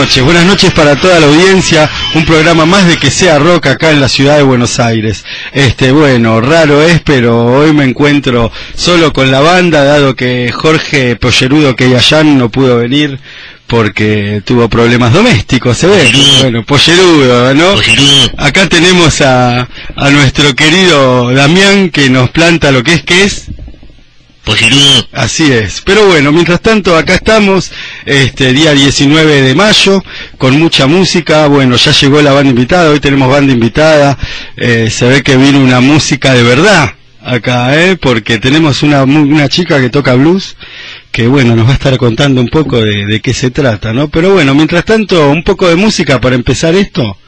noches, buenas noches para toda la audiencia, un programa más de que sea rock acá en la ciudad de Buenos Aires. Este, bueno, raro es, pero hoy me encuentro solo con la banda, dado que Jorge Pollerudo Keyayan no pudo venir porque tuvo problemas domésticos, se ve. Bueno, Pollerudo, ¿no? Acá tenemos a, a nuestro querido Damián que nos planta lo que es, que es Así es. Pero bueno, mientras tanto, acá estamos, este día 19 de mayo, con mucha música. Bueno, ya llegó la banda invitada, hoy tenemos banda invitada. Eh, se ve que vino una música de verdad acá, ¿eh? Porque tenemos una, una chica que toca blues, que bueno, nos va a estar contando un poco de, de qué se trata, ¿no? Pero bueno, mientras tanto, un poco de música para empezar esto.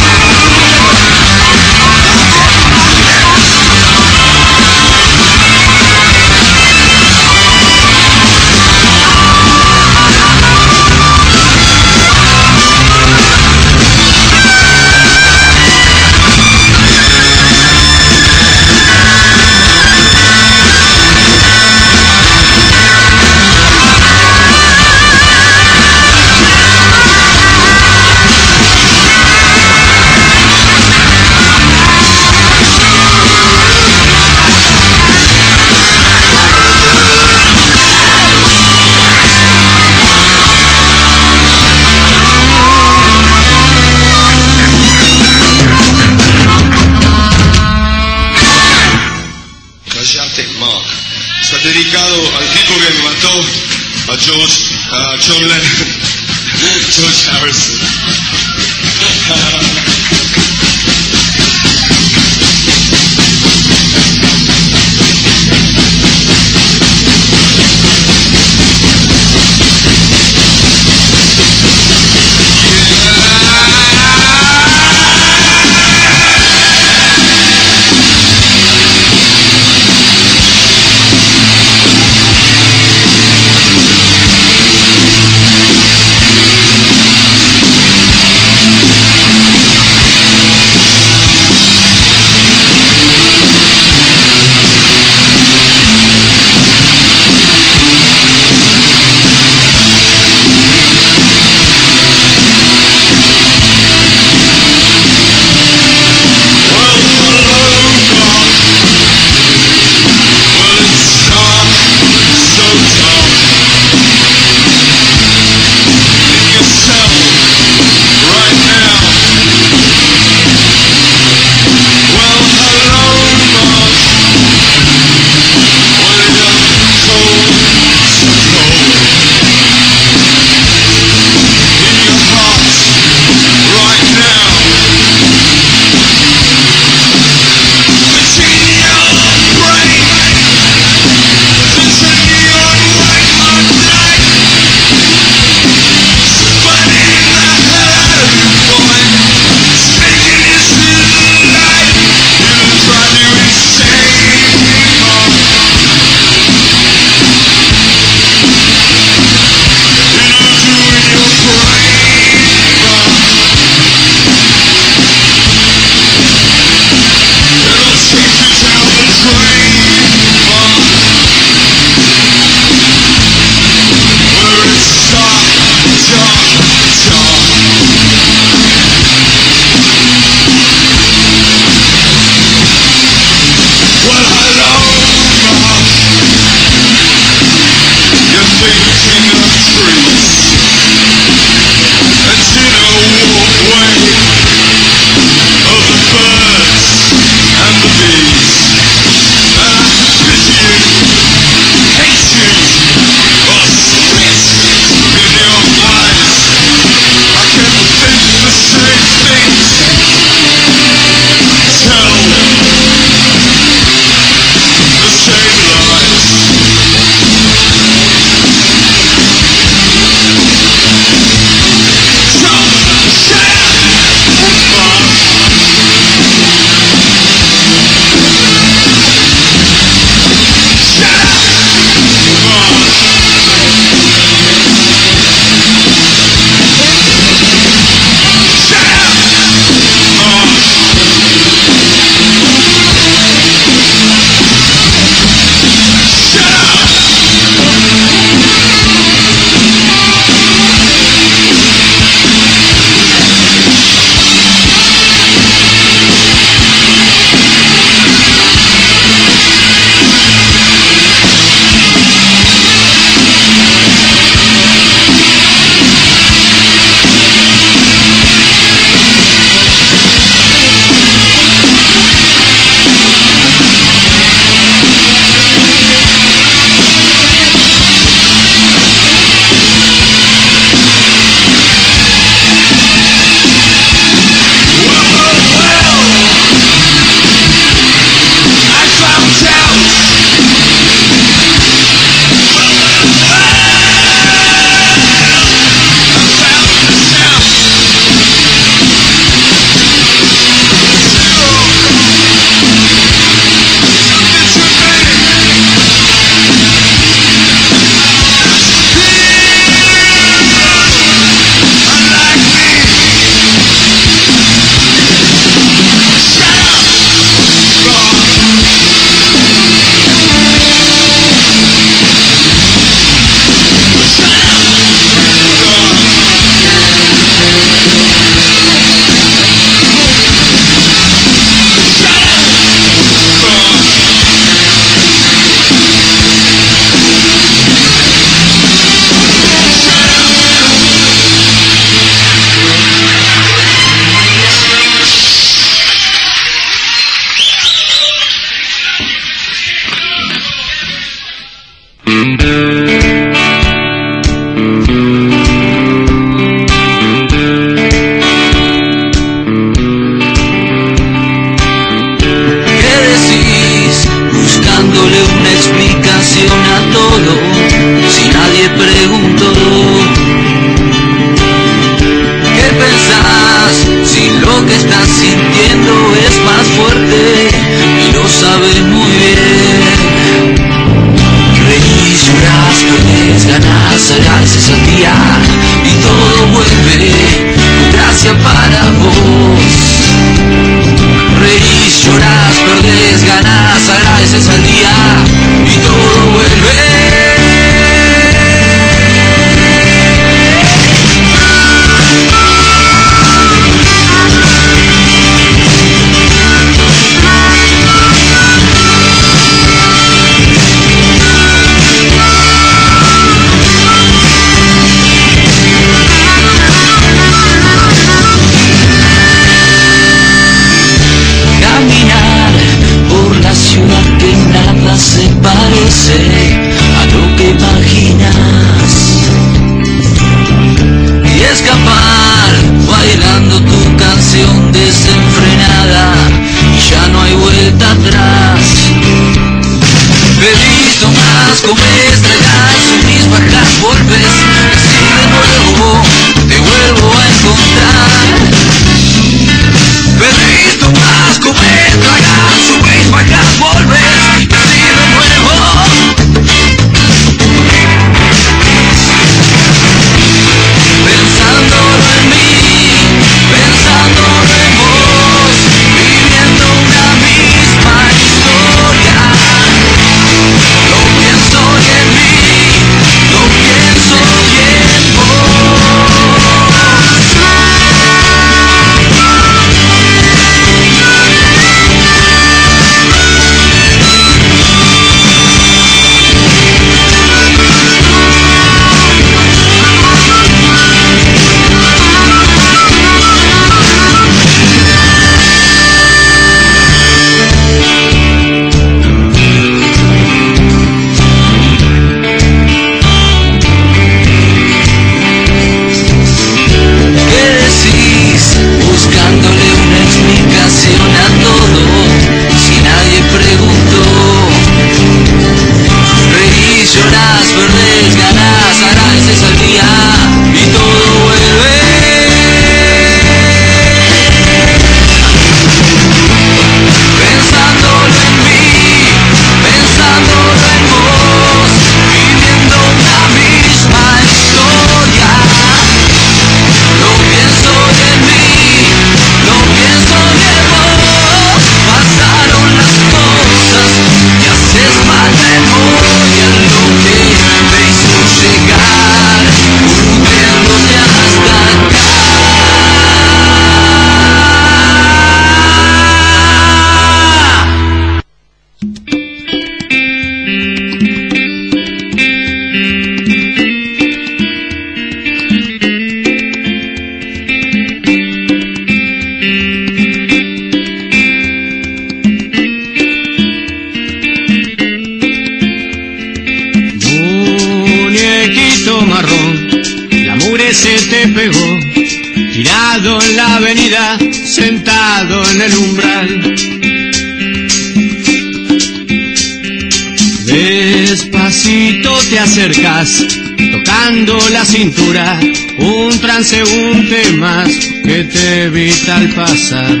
Tocando la cintura, un transeúnte más que te evita al pasar.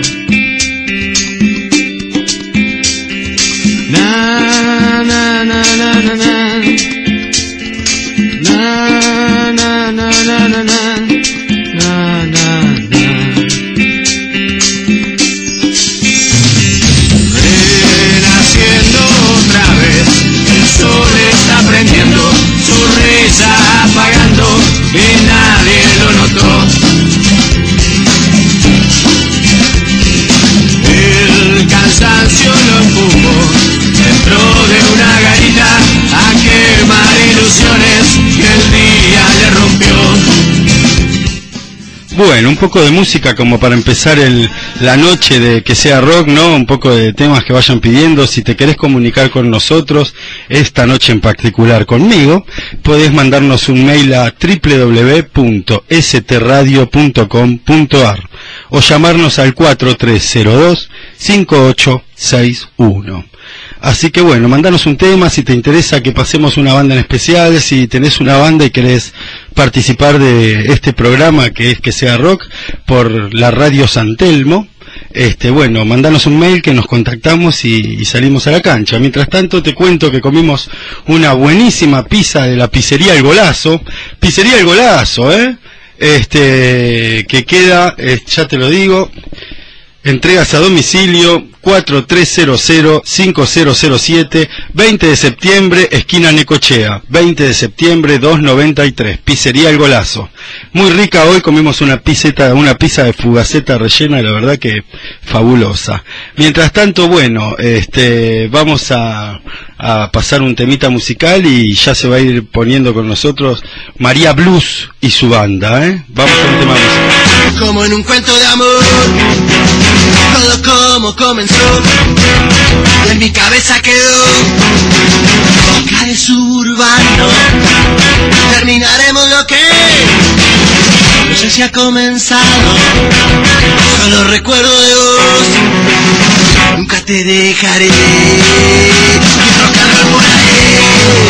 Bueno, un poco de música como para empezar el, la noche de que sea rock, ¿no? Un poco de temas que vayan pidiendo. Si te querés comunicar con nosotros, esta noche en particular conmigo, podés mandarnos un mail a www.stradio.com.ar o llamarnos al 4302-5861. Así que bueno, mandanos un tema si te interesa que pasemos una banda en especial, si tenés una banda y querés participar de este programa que es que sea rock por la radio San Telmo. Este, bueno, mandanos un mail que nos contactamos y, salimos a la cancha. Mientras tanto te cuento que comimos una buenísima pizza de la pizzería El Golazo. Pizzería El Golazo, ¿eh? Este, que queda, eh, ya te lo digo, Entregas a domicilio 4300-5007, 20 de septiembre, esquina Necochea, 20 de septiembre 293, pizzería El Golazo. Muy rica hoy, comimos una piseta, una pizza de fugaceta rellena, la verdad que fabulosa. Mientras tanto, bueno, este, vamos a, pasar un temita musical y ya se va a ir poniendo con nosotros María Blues y su banda, ¿eh? Vamos a un tema musical. Como en un cuento de amor, todo como comenzó, en mi cabeza quedó boca de suburbano. Terminaremos lo que no sé si ha comenzado, solo recuerdo de vos, nunca te dejaré. Roll por ahí.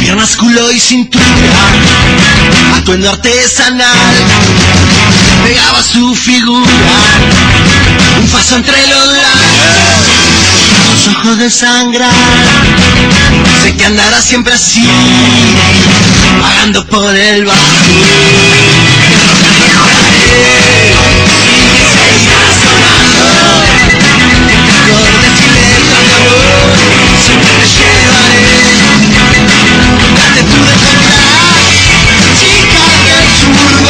piernas, culo y cintura, atuendo artesanal, pegaba su figura, un paso entre los labios, sus ojos de sangrar, sé que andará siempre así, pagando por el bajo. Nunca te pude encontrar, chica del suburbano.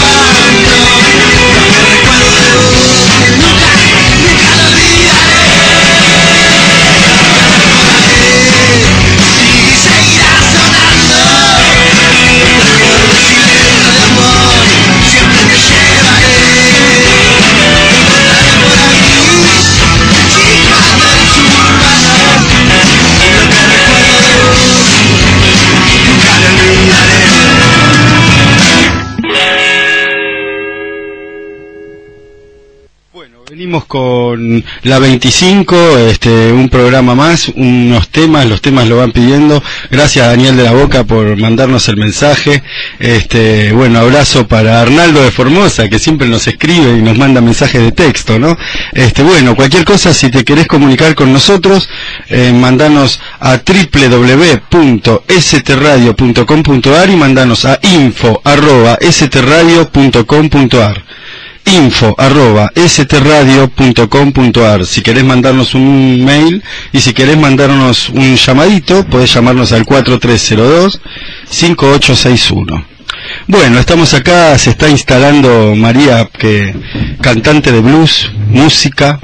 Con la 25, este, un programa más, unos temas, los temas lo van pidiendo. Gracias a Daniel de la Boca por mandarnos el mensaje. Este, bueno, abrazo para Arnaldo de Formosa, que siempre nos escribe y nos manda mensajes de texto, ¿no? Este, bueno, cualquier cosa, si te querés comunicar con nosotros, eh, mandanos a www.stradio.com.ar y mandanos a info.stradio.com.ar info arroba stradio.com.ar si querés mandarnos un mail y si querés mandarnos un llamadito podés llamarnos al 4302 5861 bueno, estamos acá, se está instalando María, que cantante de blues, música.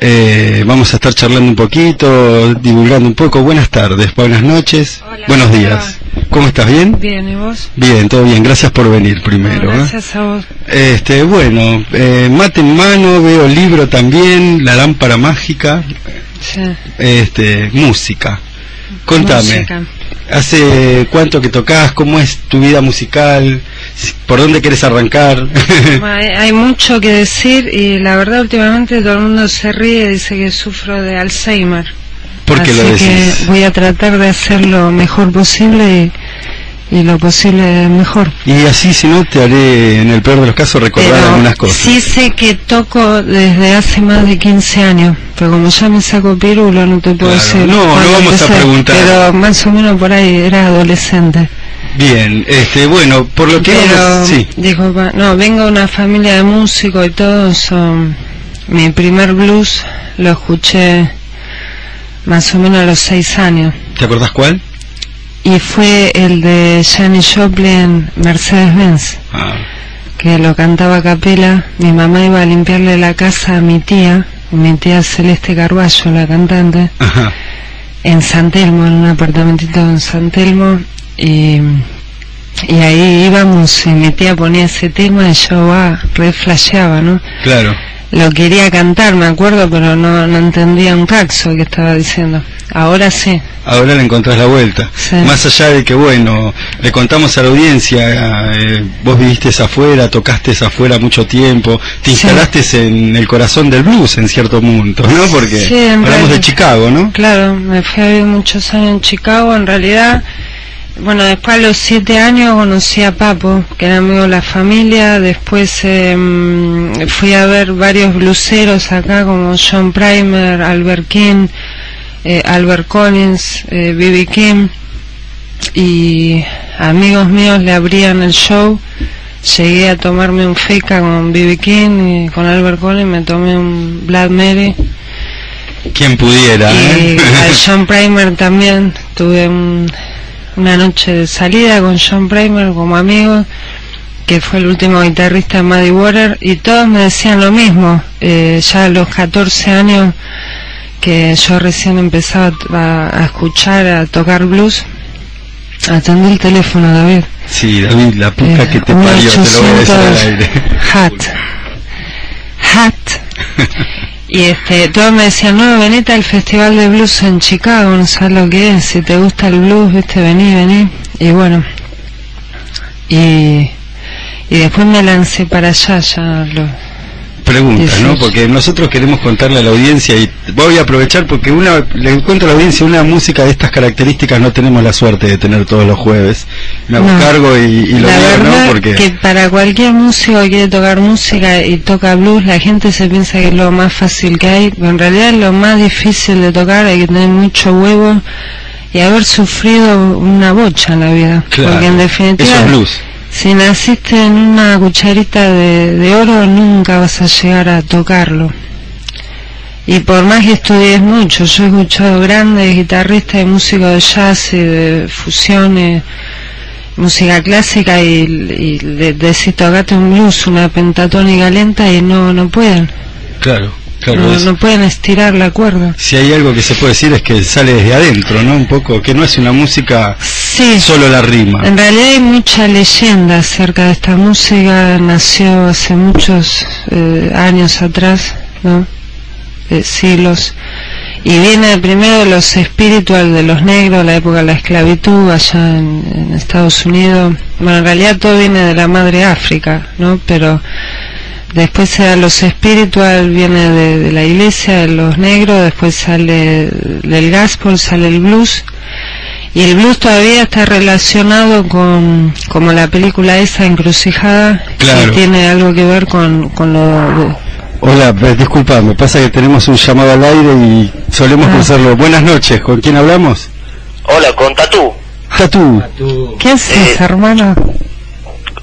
Eh, vamos a estar charlando un poquito, divulgando un poco. Buenas tardes, buenas noches, Hola, buenos ¿cómo días. ¿Cómo estás? ¿Bien? Bien, ¿y vos? Bien, todo bien. Gracias por venir primero. ¿eh? Gracias a vos. Este, bueno, eh, mate en mano, veo libro también, la lámpara mágica, Sí. este, música. Contame, Música. ¿hace cuánto que tocas? ¿Cómo es tu vida musical? ¿Por dónde quieres arrancar? Hay, hay mucho que decir y la verdad últimamente todo el mundo se ríe y dice que sufro de Alzheimer. ¿Por qué Así lo que decís? voy a tratar de hacer lo mejor posible y, y lo posible mejor. Y así, si no, te haré, en el peor de los casos, recordar Pero algunas cosas. sí sé que toco desde hace más de 15 años, pero como ya me saco pirulo no te puedo Claro. decir. No, no vamos a empecé, preguntar. Pero más o menos por ahí era adolescente. Bien, este, bueno, por lo que Pero, vamos- sí, disculpa, no, vengo de una familia de músicos y todo, son, mi primer blues lo escuché más o menos a los seis años. ¿te acordás cuál? Y fue el de Janis Joplin, Mercedes-Benz, Ah, que lo cantaba a capela. Mi mamá iba a limpiarle la casa a mi tía, mi tía Celeste Carballo, la cantante, ajá. en San Telmo, en un apartamentito en San Telmo, y, y ahí íbamos y mi tía ponía ese tema y yo, ah, re flasheaba, ¿no? Claro. Lo quería cantar, me acuerdo, pero no, no entendía un caxo que estaba diciendo. Ahora sí. Ahora le encontrás la vuelta. Sí. Más allá de que, bueno, le contamos a la audiencia, eh, vos viviste afuera, tocaste afuera mucho tiempo, te Sí. instalaste en el corazón del blues en cierto punto, ¿no? Porque Sí, hablamos realidad. de Chicago, ¿no? Claro, me fui a vivir muchos años en Chicago, en realidad. Bueno, después a los siete años conocí a Papo, que era amigo de la familia. Después eh, fui a ver varios bluseros acá, como John Primer, Albert King, eh, Albert Collins, eh, B.B. King. Y amigos míos le abrían el show. Llegué a tomarme un feca con B.B. King y con Albert Collins me tomé un Blood Mary. Quien pudiera, Y ¿eh? al John Primer también tuve un, una noche de salida con John Primer como amigo, que fue el último guitarrista de Muddy Water, y todos me decían lo mismo. Eh, ya a los 14 años que yo recién empezaba a, a escuchar, a tocar blues, atendí el teléfono, David. Sí, David, la puta Eh, que te parió, te lo voy a decir al 1800 aire. Hat. Hat. Y este, todos me decían, no, venite al Festival de Blues en Chicago, no sabes lo que es, si te gusta el blues, viste, vení, vení. Y bueno, y, y después me lancé para allá, ya lo... Pregunta, ¿no? 18. Porque nosotros queremos contarle a la audiencia y voy a aprovechar porque una le encuentro a la audiencia una música de estas características no tenemos la suerte de tener todos los jueves. Me No. cargo y, y lo la digo, verdad ¿no? Porque que para cualquier músico que quiere tocar música y toca blues, la gente se piensa que es lo más fácil que hay, pero en realidad es lo más difícil de tocar, hay que tener mucho huevo y haber sufrido una bocha en la vida. claro, Porque en definitiva, eso es blues. Si naciste en una cucharita de, de oro, nunca vas a llegar a tocarlo. Y por más que estudies mucho, yo he escuchado grandes guitarristas y músicos de jazz y de fusiones, música clásica y, y decís tocate un blues, una pentatónica lenta y no, no pueden, Claro, claro. no, es- no pueden estirar la cuerda. Si hay algo que se puede decir es que sale desde adentro, ¿no? Un poco, que no es una música Sí, solo la rima. En realidad hay mucha leyenda acerca de esta música, nació hace muchos eh, años atrás, ¿no? De siglos. Y viene primero de los espiritual de los negros, la época de la esclavitud allá en, en Estados Unidos. Bueno, en realidad todo viene de la madre África, ¿no? Pero después se da los espiritual, viene de, de la iglesia, de los negros, después sale del gospel, sale el blues. Y el blues todavía está relacionado con, como la película esa, Encrucijada, Claro. que tiene algo que ver con, con lo... de- Hola, eh, disculpa, me pasa que tenemos un llamado al aire y solemos Ah. cruzarlo. Buenas noches, ¿con quién hablamos? Hola, con Tatú. Tatú. ¿Qué haces, Eh. hermano?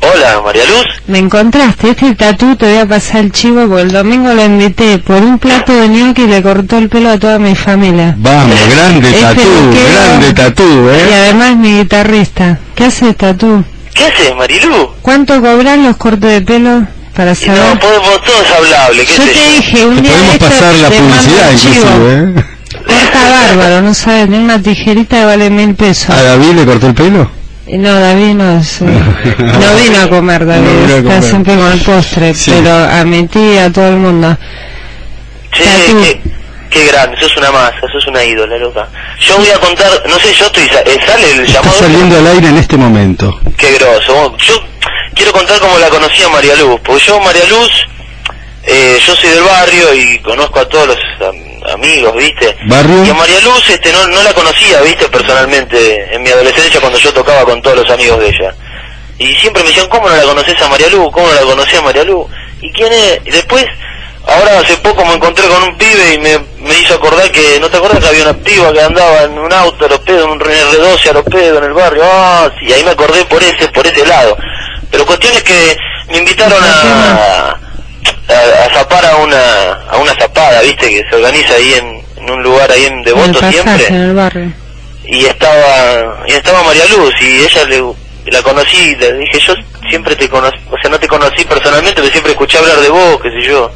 Hola, María Luz. Me encontraste, este tatú te voy a pasar el chivo porque el domingo lo invité por un plato de gnocchi y le cortó el pelo a toda mi familia. Vamos, grande Es Tatú, grande Tatú, Y ¿eh? además mi guitarrista. ¿Qué haces, tatú? ¿Qué haces, Marilú? ¿Cuánto cobran los cortes de pelo para Y saber? no, podemos, todo es hablable, qué Yo te yo. dije un Te día podemos esto pasar la publicidad inclusive, ¿eh? Corta bárbaro, no sabes, ni una tijerita que vale mil pesos. ¿A David le cortó el pelo? Y No, David no, es, eh, no vino a comer, David, No está siempre con el postre, Sí. pero a mi tía, a todo el mundo. Che, Tatú. qué, qué grande, sos una masa, sos una ídola, loca. Yo voy a contar, no sé, yo estoy, eh, sale el Está llamado. saliendo al aire en este momento. Qué groso. Yo quiero contar cómo la conocí a María Luz, porque yo, María Luz, eh, yo soy del barrio y conozco a todos los am- amigos, ¿viste? ¿Barrio? Y a María Luz este, no, no la conocía, ¿viste? Personalmente, en mi adolescencia cuando yo tocaba con todos los amigos de ella. Y siempre me decían, ¿cómo no la conoces a María Luz? ¿Cómo no la conocés a María Luz? ¿Y quién es? Y después, ahora hace poco me encontré con un pibe y me, me hizo acordar que, ¿no te acuerdas que había una piba que andaba en un auto a los pedos, en un R12 a los pedos en el barrio? Ah, sí, ahí me acordé por ese, por ese lado. Pero cuestión es que me invitaron a zapar a una, a una zapada, ¿viste? Que se organiza ahí en, en un lugar ahí en En el Devoto pasaje, siempre en el barrio. y estaba y estaba María Luz y ella le, la conocí le dije yo siempre te conocí o sea no te conocí personalmente pero siempre escuché hablar de vos qué sé yo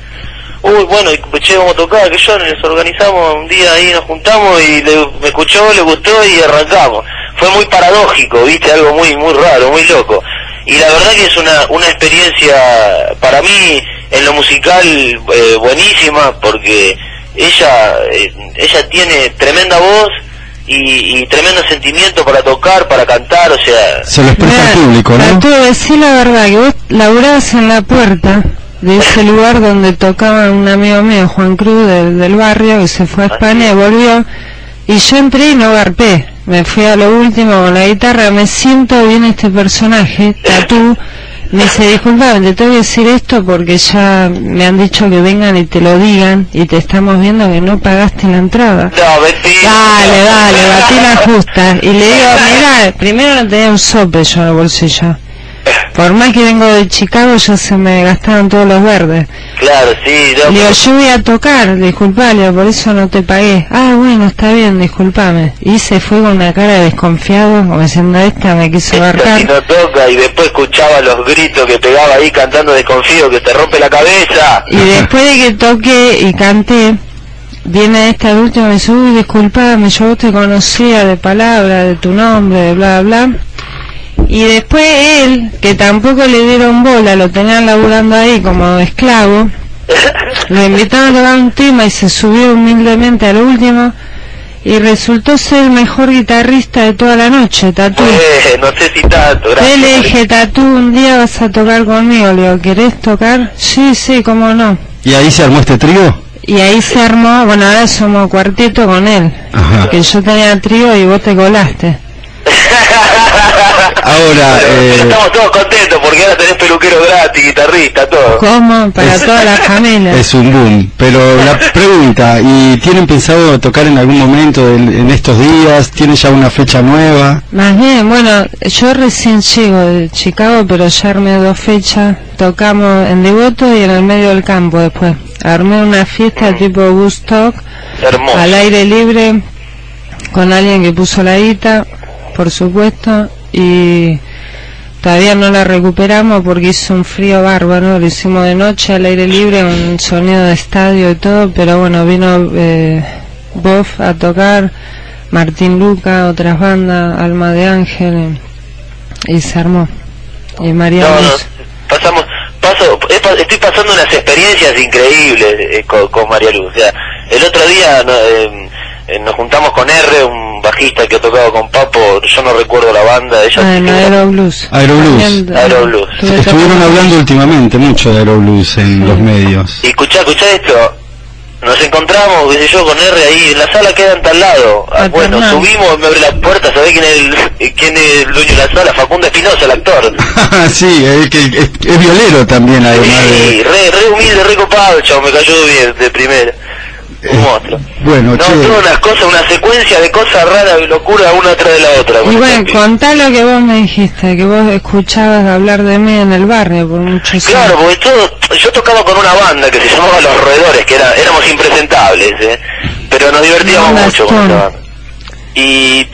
uy bueno y che vamos a tocar que yo nos organizamos un día ahí nos juntamos y le, me escuchó le gustó y arrancamos fue muy paradójico viste algo muy muy raro muy loco y la verdad que es una una experiencia para mí en lo musical eh, buenísima porque ella eh, ella tiene tremenda voz y, y tremendo sentimiento para tocar, para cantar, o sea, Se lo expresa al público, ¿no? Tatú, decí la verdad, que vos laburabas en la puerta de ese lugar donde tocaba un amigo mío, Juan Cruz, del, del barrio, que se fue a España y volvió. Y yo entré y no garpé. Me fui a lo último con la guitarra, me siento bien este personaje, Tatú. Me dice, disculpa, te tengo que decir esto porque ya me han dicho que vengan y te lo digan y te estamos viendo que no pagaste la entrada. no, mentira. Dale, dale, batí la justa. Y le digo, mira, primero no tenía un sope yo en el bolsillo. Por más que vengo de Chicago, ya se me gastaron todos los verdes. Claro, sí, no, Le digo, yo voy a tocar, disculpa, le digo, por eso no te pagué. Ah, bueno, bueno, está bien, discúlpame. Y se fue con una cara de desconfiado, como diciendo, esta me quiso si abarcar. no toca y después escuchaba los gritos que pegaba ahí cantando desconfío que te rompe la cabeza. Y después de que toqué y canté, viene esta última y me dice, uy, disculpame, yo te conocía de palabra, de tu nombre, de bla, bla. Y después él, que tampoco le dieron bola, lo tenían laburando ahí como esclavo, lo invitaron a tocar un tema y se subió humildemente al último y resultó ser el mejor guitarrista de toda la noche, Tatú. Eh, no sé si tanto, Yo gracias. le dije, Tatú, un día vas a tocar conmigo. Le digo, ¿querés tocar? Sí, sí, cómo no. ¿Y ahí se armó este trío? Y ahí se armó, bueno, ahora somos cuarteto con él. Ajá. Que yo tenía trío y vos te colaste. Ahora, eh, estamos todos contentos porque ahora tenés peluquero gratis, guitarrista, todo. ¿Cómo? Para Es- toda la familia. es un boom. Pero la pregunta, ¿y tienen pensado tocar en algún momento en, en estos días? ¿Tienen ya una fecha nueva? Más bien, bueno, yo recién llego de Chicago, pero ya armé dos fechas. Tocamos en Devoto y en el medio del campo después. Armé una fiesta tipo Woodstock, al aire libre, con alguien que puso la guita, por supuesto, y todavía no la recuperamos porque hizo un frío bárbaro, lo hicimos de noche al aire libre, un sonido de estadio y todo, pero bueno, vino eh, Bob a tocar, Martín Luca, otras bandas, Alma de Ángel, y, y se armó. Y María No, pasamos, paso, estoy pasando unas experiencias increíbles eh, con, con María Luz. O sea, el otro día no, eh, eh, nos juntamos con R, un bajista que ha tocado con Papo, yo no recuerdo la banda, ella Ah, en. Aeroblues. Aeroblues. Estuvieron hablando últimamente mucho de Aeroblues en los medios. Y escuchá, escuchá esto. Nos encontramos, qué sé yo, con R ahí, en la sala queda en tal lado. Ah, bueno, subimos, me abre la puerta, ¿sabés quién es el, quién es el dueño de la sala? Facundo Espinosa, el actor. sí, es, que es, es violero también, además Sí, de... re, re humilde, re copado, chavo, me cayó bien de primera. Un monstruo. bueno, no, che. todas unas cosas, una secuencia de cosas raras y locura una tras de la otra. Y bueno, este contá lo que vos me dijiste, que vos escuchabas hablar de mí en el barrio por muchos Claro, años. porque todo, yo tocaba con una banda que se llamaba Los Roedores, que era, éramos impresentables, ¿eh? pero nos divertíamos mucho con esa banda. Y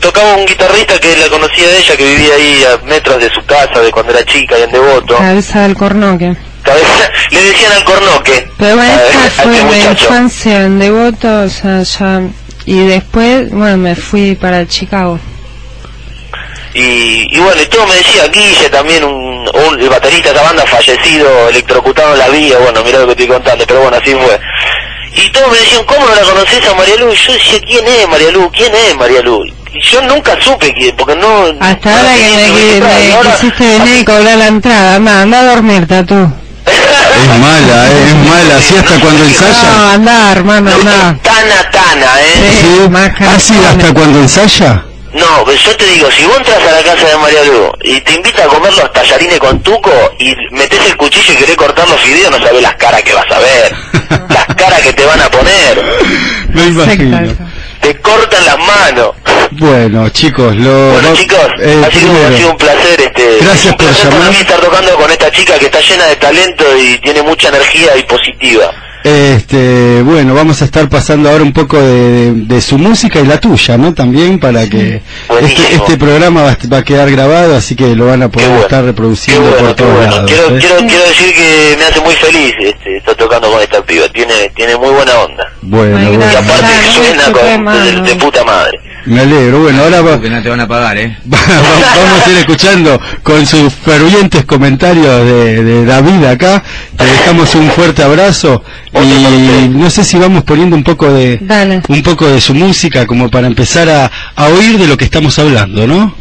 tocaba un guitarrista que la conocía de ella, que vivía ahí a metros de su casa, de cuando era chica y en Devoto. Cabeza del cornoque. Cabeza- le decían al cornoque. Pero bueno, esta fue mi infancia en Devoto, o sea, ya... Y después, bueno, me fui para Chicago. Y, y bueno, y todo me decía Guille también, un, un- el baterista de esa banda fallecido, electrocutado en la vía, bueno, mirá lo que estoy contando, pero bueno, así fue. Y todos me decían, ¿cómo no la conoces a María Luz? Y yo decía, ¿quién es María Luz? ¿Quién es María Luz? Y yo nunca supe quién, porque no... Hasta no ahora que me, quisiste venir y cobrar la entrada. Anda, anda a dormir, Tatu. Es mala, eh, es mala, así hasta cuando No, ensaya. anda, hermano, anda. Tana, tana, ¿eh? Sí. Así hasta cuando ensaya. No, pero yo te digo, si vos entras a la casa de María Luz y te invita a comer los tallarines con tuco y metes el cuchillo y querés cortar los fideos, no sabés las caras que vas a ver. las caras que te van a poner. Me imagino. Te cortan las manos. Bueno, chicos, lo... Bueno chicos, eh, ha, sido, primero, ha sido un placer este Gracias un por para llamar. mí estar tocando con esta chica que está llena de talento y tiene mucha energía y positiva. Este, bueno, vamos a estar pasando ahora un poco de, de- de su música y la tuya, ¿no? También para que este, este programa va, a- va a quedar grabado, así que lo van a poder bueno. estar reproduciendo bueno, por todos bueno. lados. Quiero, ¿eh? quiero, quiero decir que me hace muy feliz este, estar tocando con esta piba. Tiene, tiene muy buena onda. Bueno, Y bueno, aparte suena con, de, de puta madre. me alegro. Bueno, ahora va- Que no te van a pagar, ¿eh? va- vamos a ir escuchando con sus fervientes comentarios de, de David acá. Te dejamos un fuerte abrazo y no sé si vamos poniendo un poco de Dale. un poco de su música como para empezar a, a oír de lo que estamos hablando, ¿no?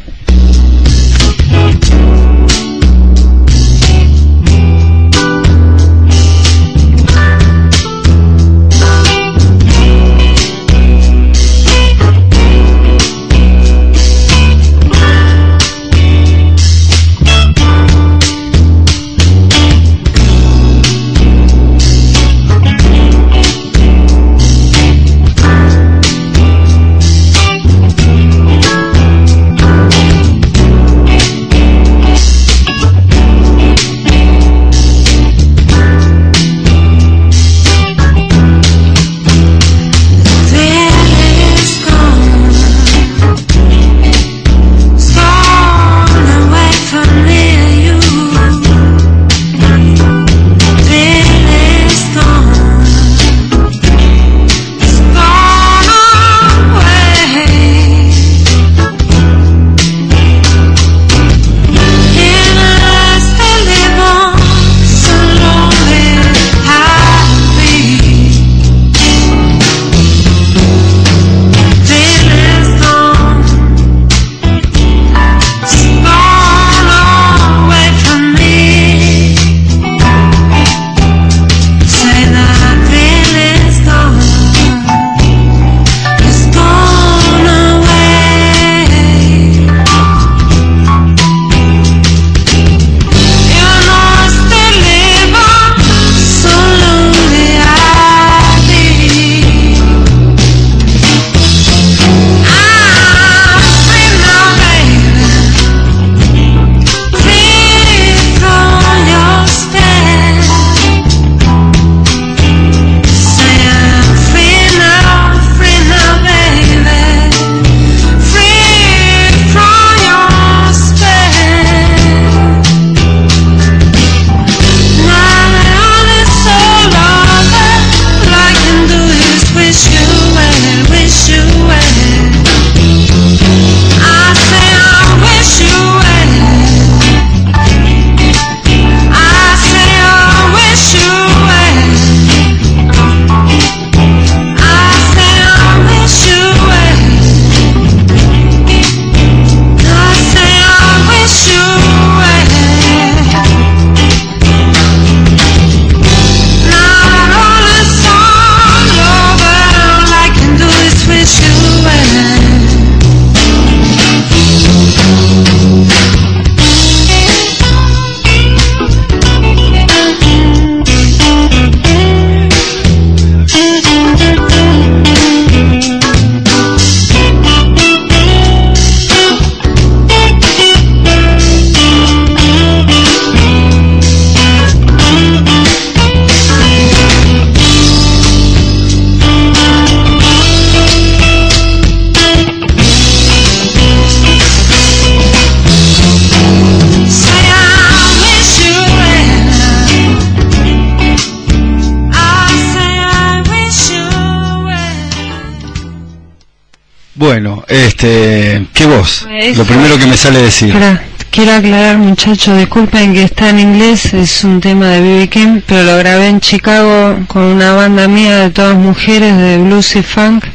Eso. Lo primero que me sale decir. Espera, quiero aclarar muchachos, disculpen que está en inglés, es un tema de B.B. King, pero lo grabé en Chicago con una banda mía de todas mujeres de blues y funk,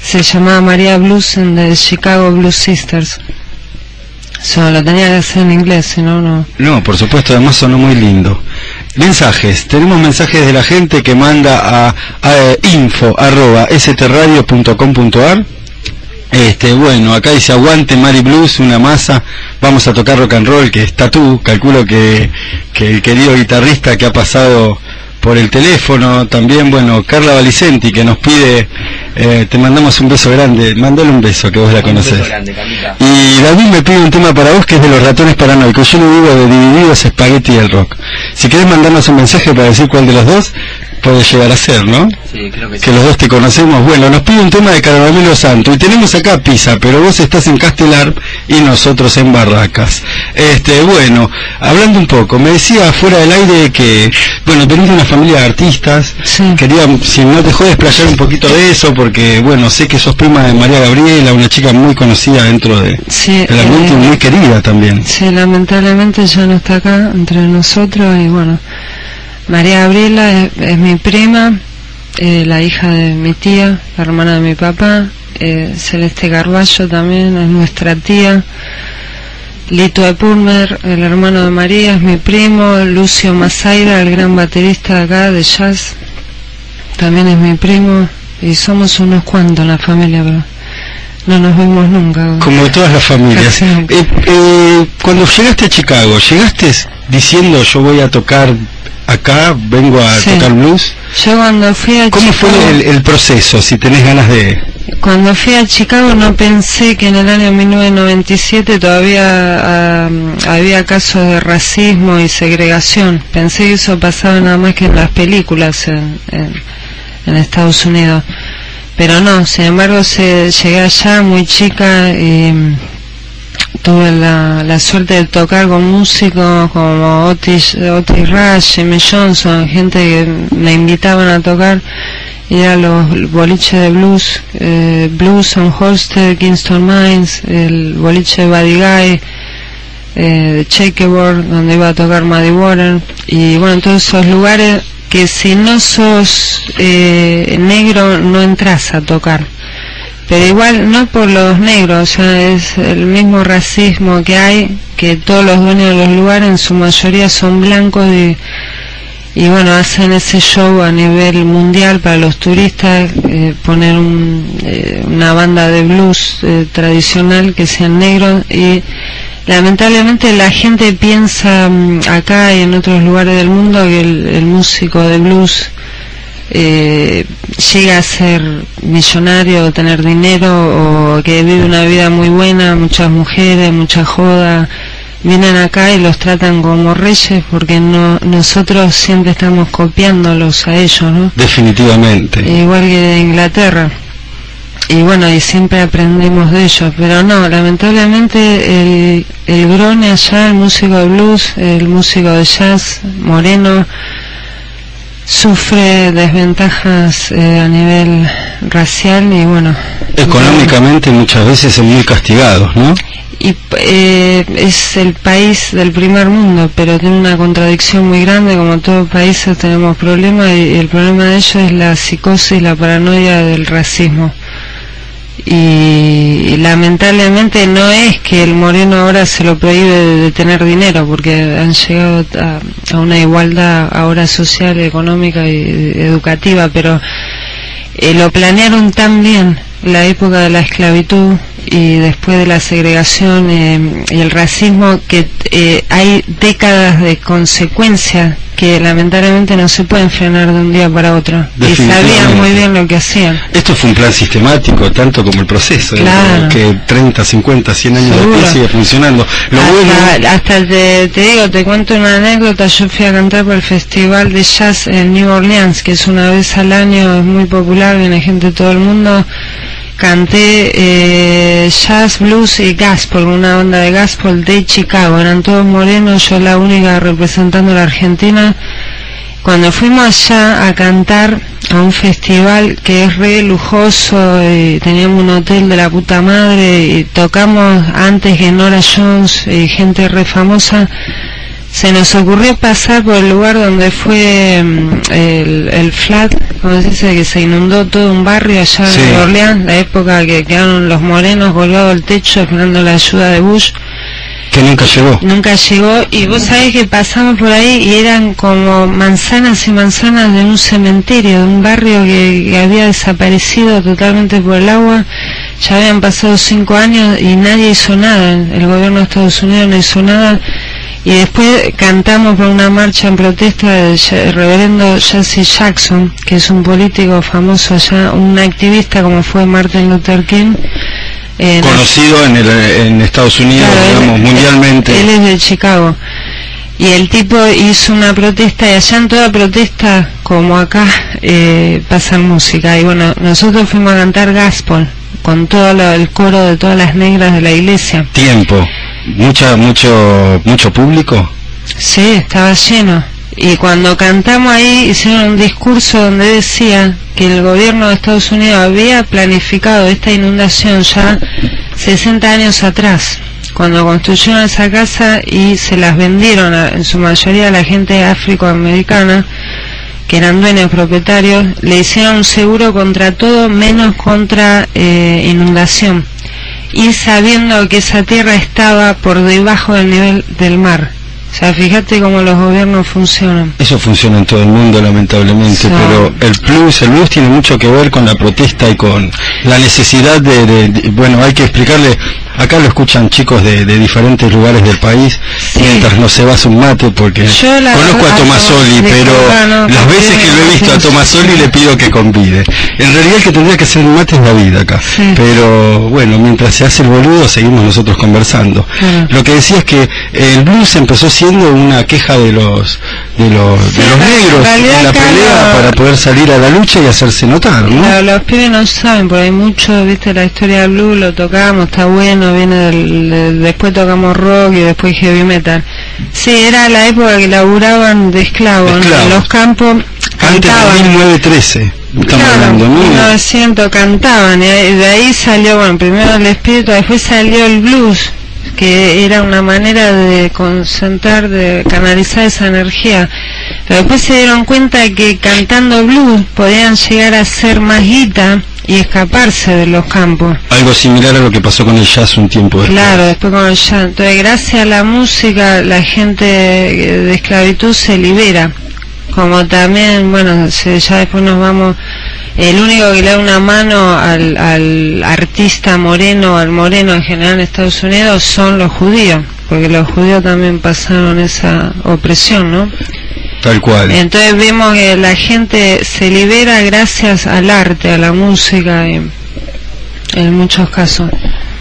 se llamaba María Blues and the Chicago Blues Sisters. Solo lo tenía que hacer en inglés, si no, no. No, por supuesto, además sonó muy lindo. Mensajes, tenemos mensajes de la gente que manda a, a info arroba este, bueno, acá dice aguante Mari Blues, una masa, vamos a tocar rock and roll, que está tú, calculo que, que el querido guitarrista que ha pasado por el teléfono, también, bueno, Carla Valicenti, que nos pide, eh, te mandamos un beso grande, mándale un beso, que vos la conocés. Y David me pide un tema para vos que es de los ratones paranoicos. Yo no digo de Divididos, Spaghetti y el Rock. Si querés mandarnos un mensaje para decir cuál de los dos, puede llegar a ser, ¿no? Sí, creo que sí. Que los dos te conocemos. Bueno, nos pide un tema de Caramelo Santo. Y tenemos acá Pisa, pero vos estás en Castelar y nosotros en Barracas. Este, bueno, hablando un poco, me decía fuera del aire que, bueno, venís de una familia de artistas. Sí. Quería, si no te jodes, explayar un poquito de eso, porque, bueno, sé que sos prima de María Gabriela, una chica muy conocida dentro de, Sí, ambiente y eh, muy querida también. Sí, lamentablemente ya no está acá entre nosotros y bueno, María Gabriela es, mi prima, eh, la hija de mi tía, la hermana de mi papá, eh, Celeste Carballo también es nuestra tía, Lito de Pulmer, el hermano de María, es mi primo, Lucio Masaira, el gran baterista de acá de jazz, también es mi primo y somos unos cuantos en la familia, pero no nos vemos nunca. Como todas las familias. Eh, eh, cuando llegaste a Chicago, ¿llegaste diciendo yo voy a tocar acá, vengo a Sí. tocar blues? Yo cuando fui a ¿Cómo fue el, el proceso, si tenés ganas de...? Cuando fui a Chicago no pensé que en el año 1997 todavía ah, había casos de racismo y segregación. Pensé que eso pasaba nada más que en las películas en, en- en Estados Unidos. Pero no, sin embargo se, llegué allá muy chica y mm, tuve la, la suerte de tocar con músicos como Otis, Otis Rush, Jimmy Johnson, gente que me invitaban a tocar. Ir a los boliches de blues, eh, Blues on Holster, Kingston Mines, el boliche de Buddy Guy, eh, de Checkerboard, donde iba a tocar Maddie Warren, y bueno, todos esos lugares que si no sos eh, negro no entras a tocar. Pero igual no por los negros, o sea, es el mismo racismo que hay, que todos los dueños de los lugares en su mayoría son blancos y y bueno, hacen ese show a nivel mundial para los turistas, eh, poner un, eh, una banda de blues eh, tradicional que sean negros y lamentablemente la gente piensa mm, acá y en otros lugares del mundo que el, el músico de blues eh, llega a ser millonario o tener dinero o que vive una vida muy buena, muchas mujeres, mucha joda, vienen acá y los tratan como reyes porque no nosotros siempre estamos copiándolos a ellos, ¿no? Definitivamente. Igual que de Inglaterra. Y bueno, y siempre aprendemos de ellos, pero no, lamentablemente el, el grone allá, el músico de blues, el músico de jazz, moreno, sufre desventajas eh, a nivel racial y bueno. Económicamente muchas veces son muy castigados, ¿no? y eh, es el país del primer mundo, pero tiene una contradicción muy grande, como todos países tenemos problemas y, el problema de ellos es la psicosis, la paranoia del racismo. Y, lamentablemente no es que el moreno ahora se lo prohíbe de, tener dinero, porque han llegado a, a una igualdad ahora social, económica y educativa, pero eh, lo planearon tan bien la época de la esclavitud y después de la segregación eh, y el racismo que eh, hay décadas de consecuencias que lamentablemente no se pueden frenar de un día para otro y sabían muy bien lo que hacían Esto fue un plan sistemático, tanto como el proceso, ¿eh? Claro. que 30, 50, 100 años Seguro. después sigue funcionando. Lo hasta, bueno, hasta te, te digo, te cuento una anécdota, yo fui a cantar por el Festival de Jazz en New Orleans, que es una vez al año, es muy popular, viene gente de todo el mundo, canté eh, jazz, blues y gospel, una banda de gospel de Chicago, eran todos morenos, yo la única representando a la Argentina, Cuando fuimos allá a cantar a un festival que es re lujoso, y teníamos un hotel de la puta madre y tocamos antes que Nora Jones y gente re famosa, se nos ocurrió pasar por el lugar donde fue mm, el, el flat, como se dice, que se inundó todo un barrio allá Sí. en Orleans, la época que quedaron los morenos colgados al techo esperando la ayuda de Bush. Que nunca llegó. Nunca llegó y vos sabés que pasamos por ahí y eran como manzanas y manzanas de un cementerio, de un barrio que, que había desaparecido totalmente por el agua. Ya habían pasado cinco años y nadie hizo nada. El gobierno de Estados Unidos no hizo nada. Y después cantamos por una marcha en protesta del reverendo Jesse Jackson, que es un político famoso allá, un activista como fue Martin Luther King. Eh, Conocido en, el, en Estados Unidos, Claro, él- digamos, mundialmente. Él es de Chicago. Y el tipo hizo una protesta y allá en toda protesta, como acá, eh, pasan música. Y bueno, nosotros fuimos a cantar gospel con todo lo- el coro de todas las negras de la iglesia. Tiempo. Mucha, mucho, mucho público. Sí, estaba lleno. Y cuando cantamos ahí hicieron un discurso donde decía que el gobierno de Estados Unidos había planificado esta inundación ya 60 años atrás, cuando construyeron esa casa y se las vendieron a- en su mayoría a la gente afroamericana, que eran dueños propietarios, le hicieron un seguro contra todo menos contra eh, inundación. Y sabiendo que esa tierra estaba por debajo del nivel del mar. O sea, fíjate cómo los gobiernos funcionan. Eso funciona en todo el mundo, lamentablemente, pero el blues, el blues tiene mucho que ver con la protesta y con la necesidad de, de- de- bueno, hay que explicarle, acá lo escuchan chicos de, de diferentes lugares del país, Sí. mientras no se va un mate, porque Yo la conozco a Tomasoli, a Tomas- pero no, las veces que lo he visto a. Tomasoli le pido que convide. En realidad el que tendría que hacer un mate es David acá, Sí. pero bueno, mientras se hace el boludo seguimos nosotros conversando. Claro. Lo que decía es que el blues empezó siendo una queja de los de los, de los negros en la pelea para poder salir a la lucha y hacerse notar, ¿no? Claro, los pibes no saben, porque hay mucho, viste, la historia del blues, lo tocamos, está bueno, viene del, después tocamos rock y después heavy metal. Sí, era la época que laburaban de esclavos, en los campos Antes de cantaban. 1913, estamos Claro, hablando, ¿no? 1900 cantaban y de ahí salió, bueno, primero el espíritu, después salió el blues, que era una manera de concentrar, de canalizar esa energía. Pero después se dieron cuenta que cantando blues podían llegar a ser más guita y escaparse de los campos. Algo similar a lo que pasó con el jazz un tiempo después. Claro, después con el jazz. Entonces, gracias a la música, la gente de esclavitud se libera. Como también, bueno, se- ya después nos vamos. El único que le da una mano al, al artista moreno, al moreno en general en Estados Unidos, son los judíos. Porque los judíos también pasaron esa opresión, ¿no? Tal cual. Entonces vemos que la gente se libera gracias al arte, a la música, y- en muchos casos.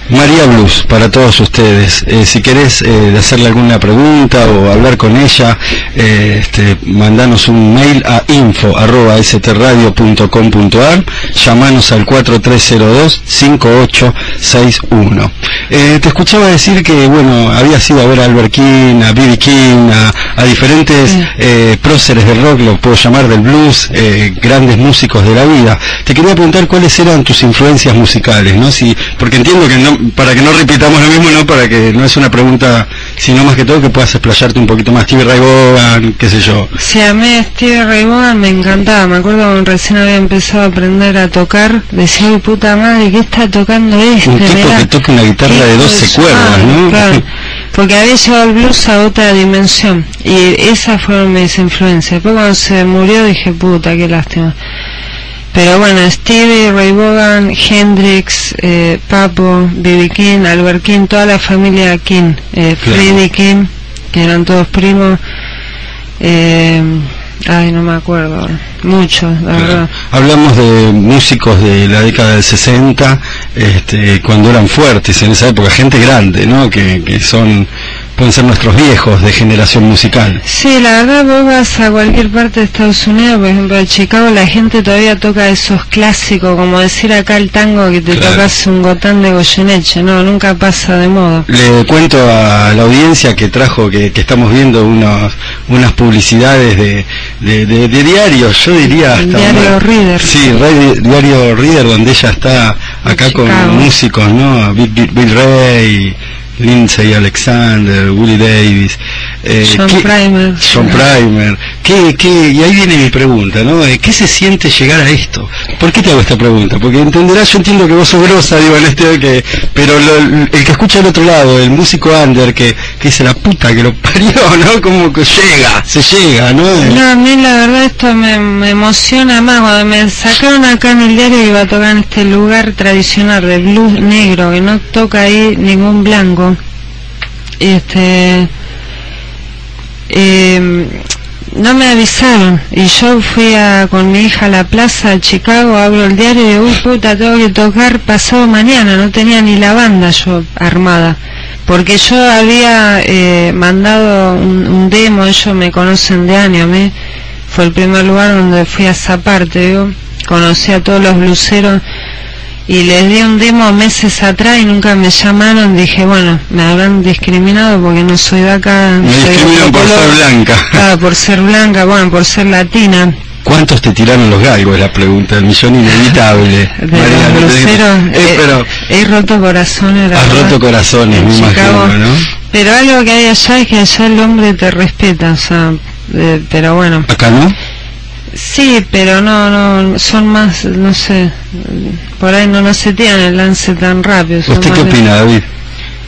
María Blues, para todos ustedes. Eh, si querés eh, hacerle alguna pregunta o hablar con ella, eh, este, mandanos un mail a info.stradio.com.ar, llamanos al 4302-5861. Eh, te escuchaba decir que, bueno, habías ido a ver a Albert King, a B.B. King, a, a diferentes Sí. próceres del rock, lo puedo llamar del blues, eh, grandes músicos de la vida. Te quería preguntar cuáles eran tus influencias musicales, ¿no? Si, porque entiendo que no, para que no repitamos lo mismo, no, para que no es una pregunta, sino más que todo que puedas explayarte un poquito más. Stevie Ray Vaughan, qué sé yo. Sí, a mí Stevie Ray Vaughan me encantaba. Me acuerdo cuando recién había empezado a aprender a tocar, decía, ay puta madre, ¿qué está tocando este? Un tipo Mirá, que toca una guitarra de 12 su cuerdas, madre". ¿no? Claro, porque había llevado el blues a otra dimensión. Y esas fueron mis influencias. Después cuando se murió dije, puta, qué lástima. Pero bueno, Stevie, Ray Vaughan, Hendrix, eh, Papo, B.B. King, Albert King, toda la familia King, eh, Claro. Freddie King, que eran todos primos. Eh, ay, no me acuerdo. Muchos, la verdad. Hablamos de músicos de la década del 60, este, cuando eran fuertes en esa época, gente grande, ¿no? Que, que son pueden ser nuestros viejos de generación musical. Sí, la verdad vos vas a cualquier parte de Estados Unidos, por ejemplo a Chicago, la gente todavía toca esos clásicos, como decir acá el tango que te Claro. tocas un gotán de Goyeneche, no, nunca pasa de moda. Le cuento a la audiencia que trajo, que, que estamos viendo unos, unas publicidades de, de, de- de diarios, yo diría hasta... Diario una- Reader. Sí, Ray- Diario Reader, donde ella está acá con músicos, ¿no? Bill, Bill- Bill Ray, Lindsay Alexander, Willie Davis. eh, John ¿qué- Primer. John Primer. ¿Qué, qué, y ahí viene mi pregunta, ¿no? Eh, ¿Qué se siente llegar a esto? ¿Por qué te hago esta pregunta? Porque entenderás, yo entiendo que vos sos grosa, digo, en este, que, pero lo- el que escucha al otro lado, el músico under, que, que dice la puta que lo parió, ¿no? Como que llega, se llega, ¿no? No, a mí la verdad esto me, emociona más. Cuando me sacaron acá en el diario iba a tocar en este lugar tradicional de blues negro, que no toca ahí ningún blanco. Este. eh, no me avisaron y yo fui a, con mi hija a la plaza de Chicago, abro el diario y digo, uy puta, tengo que tocar pasado mañana, no tenía ni la banda yo armada, porque yo había eh, mandado un, un demo, ellos me conocen de años, a mí fue el primer lugar donde fui a esa parte, yo conocí a todos los bluseros y les di un demo meses atrás y nunca me llamaron, dije, bueno, me habrán discriminado porque no soy de acá, Me soy discriminan por color. ser blanca. Ah, por ser blanca, bueno, por ser latina. ¿Cuántos te tiraron los galgos? Es la pregunta, el millón inevitable. De Mariana, los te- cruceros, Eh, eh, pero he roto corazones. has verdad, roto corazones, me Chicago. imagino, ¿no? Pero algo que hay allá es que allá el hombre te respeta, o sea, eh, pero bueno. Acá no. Sí, pero no, no, son más, no sé, por ahí no, no se tiran el lance tan rápido. ¿Usted qué de- opina, David?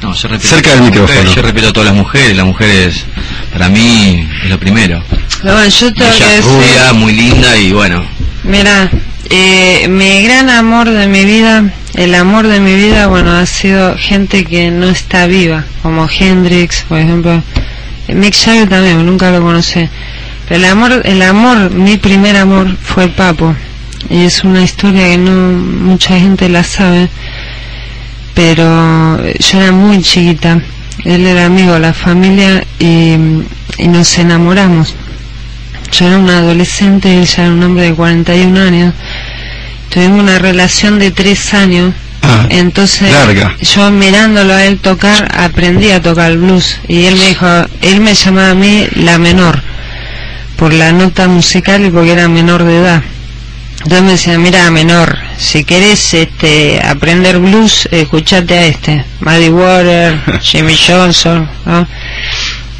No, yo respeto Cerca del micrófono. mujeres, Yo respeto a todas las mujeres, las mujeres para mí es lo primero. Pero bueno, yo tengo que Ella es decir, rubia, muy linda y bueno, mira, eh, mi gran amor de mi vida, el amor de mi vida, bueno, ha sido gente que no está viva, como Hendrix, por ejemplo. Mick Jagger también, nunca lo conocí. Pero el amor, el amor, mi primer amor fue el Papo. Y es una historia que no mucha gente la sabe. Pero yo era muy chiquita. Él era amigo de la familia y, y nos enamoramos. Yo era una adolescente ya era un hombre de 41 años. Tuvimos una relación de tres años. Ah, Entonces, larga. yo mirándolo a él tocar, aprendí a tocar el blues. Y él me dijo, él me llamaba a mí la menor, por la nota musical y porque era menor de edad. Entonces me decía, mira, menor, si querés este, aprender blues, escuchate a este, Muddy Water, Jimmy Johnson, ¿no?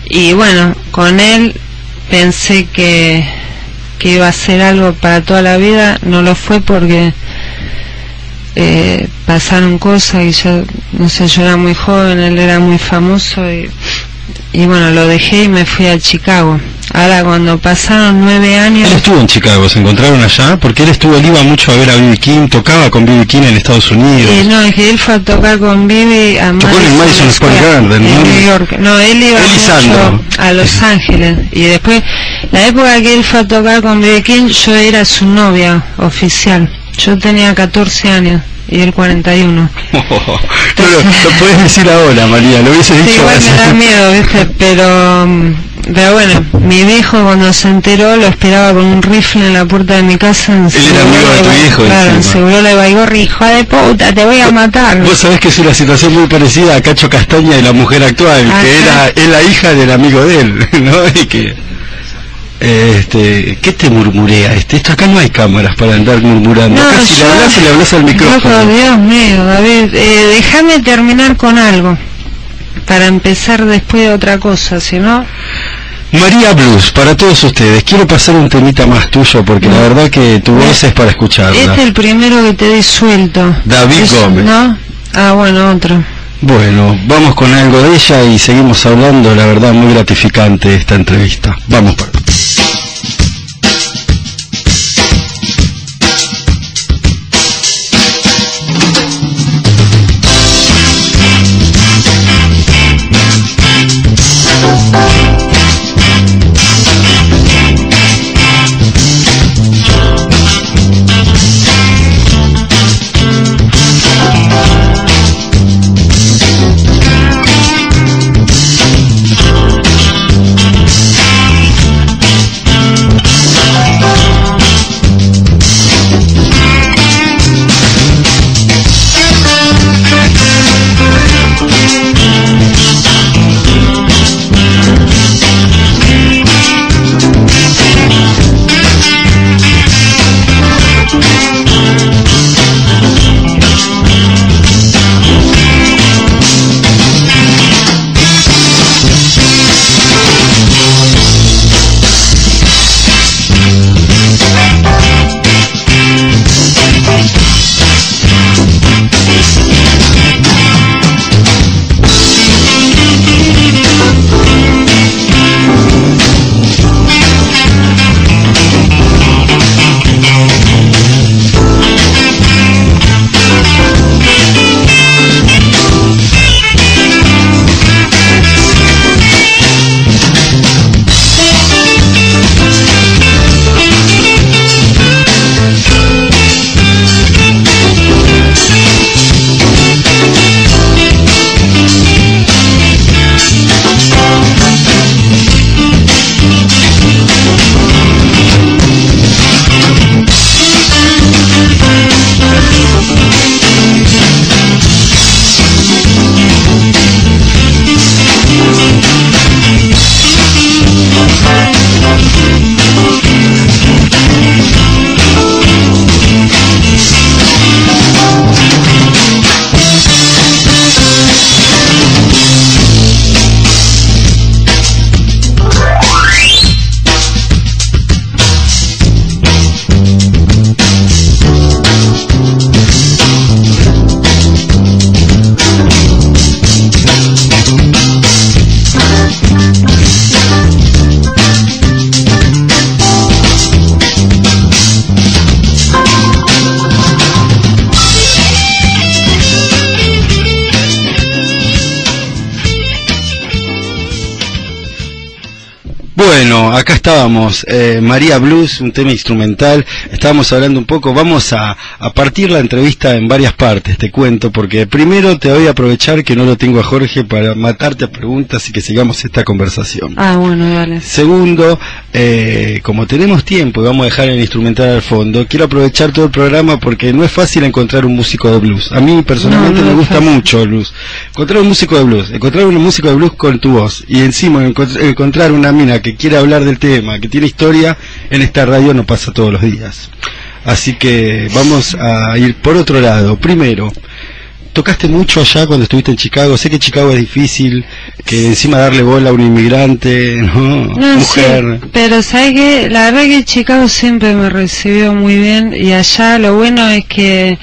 Y bueno, con él pensé que, que iba a ser algo para toda la vida, no lo fue porque eh, pasaron cosas y yo, no sé, yo era muy joven, él era muy famoso y, y bueno, lo dejé y me fui a Chicago. Ahora cuando pasaron nueve años... Él estuvo en Chicago, ¿se encontraron allá? Porque él estuvo, él iba mucho a ver a B.B. King, tocaba con B.B. King en Estados Unidos. Eh, no, es que él fue a tocar con Bibi a Tocó en el Madison Square Garden, en ¿no? New York. No, él iba Él mucho a Los Ángeles. Y después, la época que él fue a tocar con Bibi King, yo era su novia oficial. Yo tenía 14 años y él 41. no, lo, lo puedes decir ahora, María, lo hubiese Sí, dicho igual me da miedo, ¿viste? Pero, mm, pero bueno, mi viejo cuando se enteró lo esperaba con un rifle en la puerta de mi casa. En Él era amigo de tu hijo, Claro, seguro le Baigorri, hijo de puta, te voy a matar. Vos sabés que es una situación muy parecida a Cacho Castaña y la mujer actual, que era es la hija del amigo de él, ¿no? Y que este, ¿qué te murmurea este? Esto acá no hay cámaras para andar murmurando. No, acá si yo- le hablas, le hablas al micrófono. Dios mío, David, eh, déjame terminar con algo para empezar después de otra cosa, si no, María Blues, para todos ustedes, quiero pasar un temita más tuyo porque la verdad que tu voz es para escucharla. este es el primero que te di suelto. David Es- Gómez. ¿No? Ah, bueno, otro. Bueno, vamos con algo de ella y seguimos hablando, la verdad muy gratificante esta entrevista. Vamos para... Bueno, acá estábamos, eh, María Blues, un tema instrumental, estábamos hablando un poco, vamos a, a partir la entrevista en varias partes, te cuento, porque primero te voy a aprovechar que no lo tengo a Jorge para matarte a preguntas y que sigamos esta conversación. Ah, bueno, dale. Segundo, eh, como tenemos tiempo y vamos a dejar el instrumental al fondo, quiero aprovechar todo el programa porque no es fácil encontrar un músico de blues. A mí personalmente No, no me gusta mucho el blues. Encontrar un músico de blues, encontrar un músico de blues con tu voz y encima encont- encontrar una mina que quiere hablar del tema, que tiene historia, en esta radio no pasa todos los días. Así que vamos a ir por otro lado. Primero, tocaste mucho allá cuando estuviste en Chicago. Sé que Chicago es difícil, que encima darle bola a un inmigrante, ¿no? No, Mujer. sí, pero sabes que la verdad que Chicago siempre me recibió muy bien y allá lo bueno es que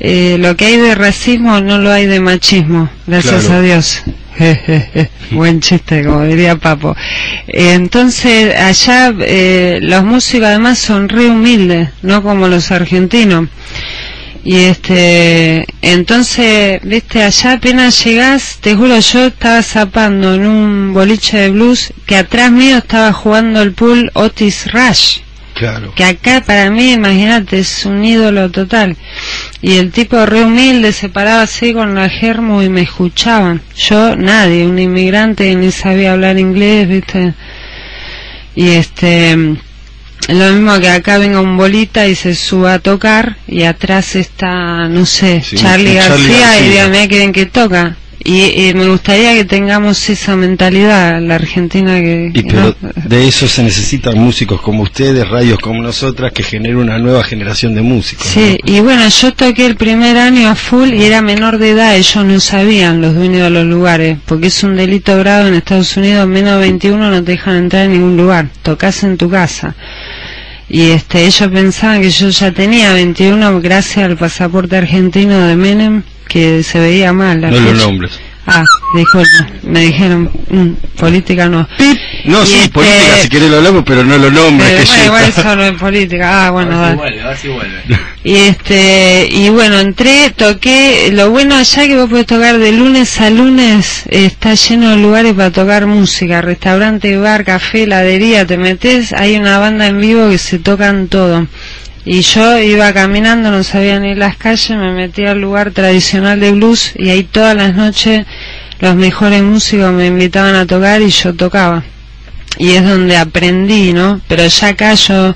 eh, lo que hay de racismo no lo hay de machismo, gracias Claro. a Dios. Buen chiste, como diría Papo. Entonces, allá eh, los músicos además son re humildes, no como los argentinos. Y este, entonces, viste, allá apenas llegás, te juro, yo estaba zapando en un boliche de blues que atrás mío estaba jugando el pool Otis Rush, Claro. que acá para mí, imagínate, es un ídolo total. Y el tipo re humilde se paraba así con la germo y me escuchaban. Yo, nadie, un inmigrante ni sabía hablar inglés, viste. Y este, lo mismo que acá venga un bolita y se suba a tocar y atrás está, no sé, Sí, Charlie, García. y diga, mira que bien que toca. Y, y me gustaría que tengamos esa mentalidad, la Argentina que... Y pero ¿no? de eso se necesitan músicos como ustedes, radios como nosotras, que generen una nueva generación de músicos. Sí, y bueno, yo toqué el primer año a full y era menor de edad, ellos no sabían los dueños de los lugares, porque es un delito grave en Estados Unidos, menos de 21 no te dejan entrar en ningún lugar, tocas en tu casa. Y este, ellos pensaban que yo ya tenía 21 gracias al pasaporte argentino de Menem, que se veía mal. la No los nombres. Ah, disculpa, me dijeron, mm, política no. No, Y sí, este- política, si querés lo hablamos, pero no lo nombres. Pero que bueno, igual no es política. Ah, bueno, a dale. ver si vuelve, a ver si vuelve. Y este, y bueno, entré, toqué, lo bueno allá que vos podés tocar de lunes a lunes, está lleno de lugares para tocar música, restaurante, bar, café, heladería, te metes, hay una banda en vivo que se tocan todo. Y yo iba caminando, no sabía ni las calles, me metí al lugar tradicional de blues y ahí todas las noches los mejores músicos me invitaban a tocar y yo tocaba. Y es donde aprendí, ¿no? Pero ya acá yo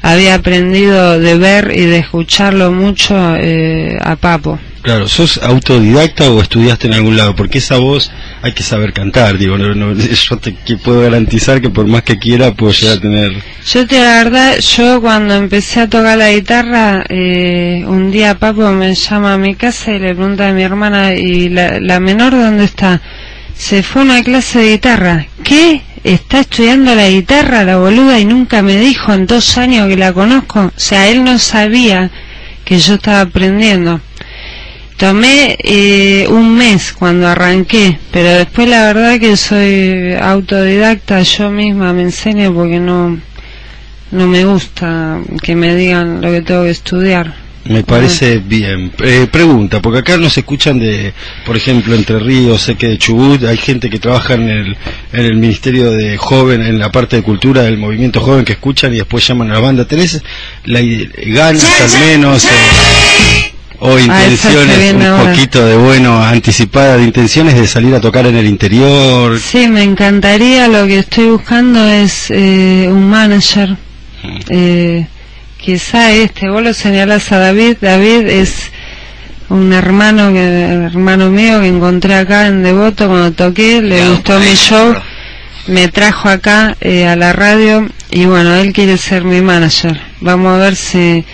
había aprendido de ver y de escucharlo mucho eh, a Papo. Claro, ¿sos autodidacta o estudiaste en algún lado? Porque esa voz hay que saber cantar, digo, no, no, yo te que puedo garantizar que por más que quiera puedo llegar a tener... Yo te la verdad, yo cuando empecé a tocar la guitarra, eh, un día Papo me llama a mi casa y le pregunta a mi hermana, ¿y la, la menor dónde está? Se fue a una clase de guitarra. ¿Qué? ¿Está estudiando la guitarra la boluda y nunca me dijo en dos años que la conozco? O sea, él no sabía que yo estaba aprendiendo. Tomé eh, un mes cuando arranqué, pero después la verdad que soy autodidacta, yo misma me enseño porque no, no me gusta que me digan lo que tengo que estudiar. Me parece bien. Eh, pregunta, porque acá nos escuchan de, por ejemplo, Entre Ríos, sé que de Chubut, hay gente que trabaja en el, en el Ministerio de Joven, en la parte de cultura del movimiento joven que escuchan y después llaman a la banda. ¿Tenés la, ganas al menos eh, o Ah, intenciones, un ahora. poquito de bueno, anticipada de intenciones de salir a tocar en el interior? Sí, me encantaría, lo que estoy buscando es eh, un manager. Eh, quizá este, vos lo señalás a David, David es un hermano que hermano mío que encontré acá en Devoto cuando toqué, le gustó mi show, me trajo acá eh, a la radio y bueno, él quiere ser mi manager. Vamos a ver si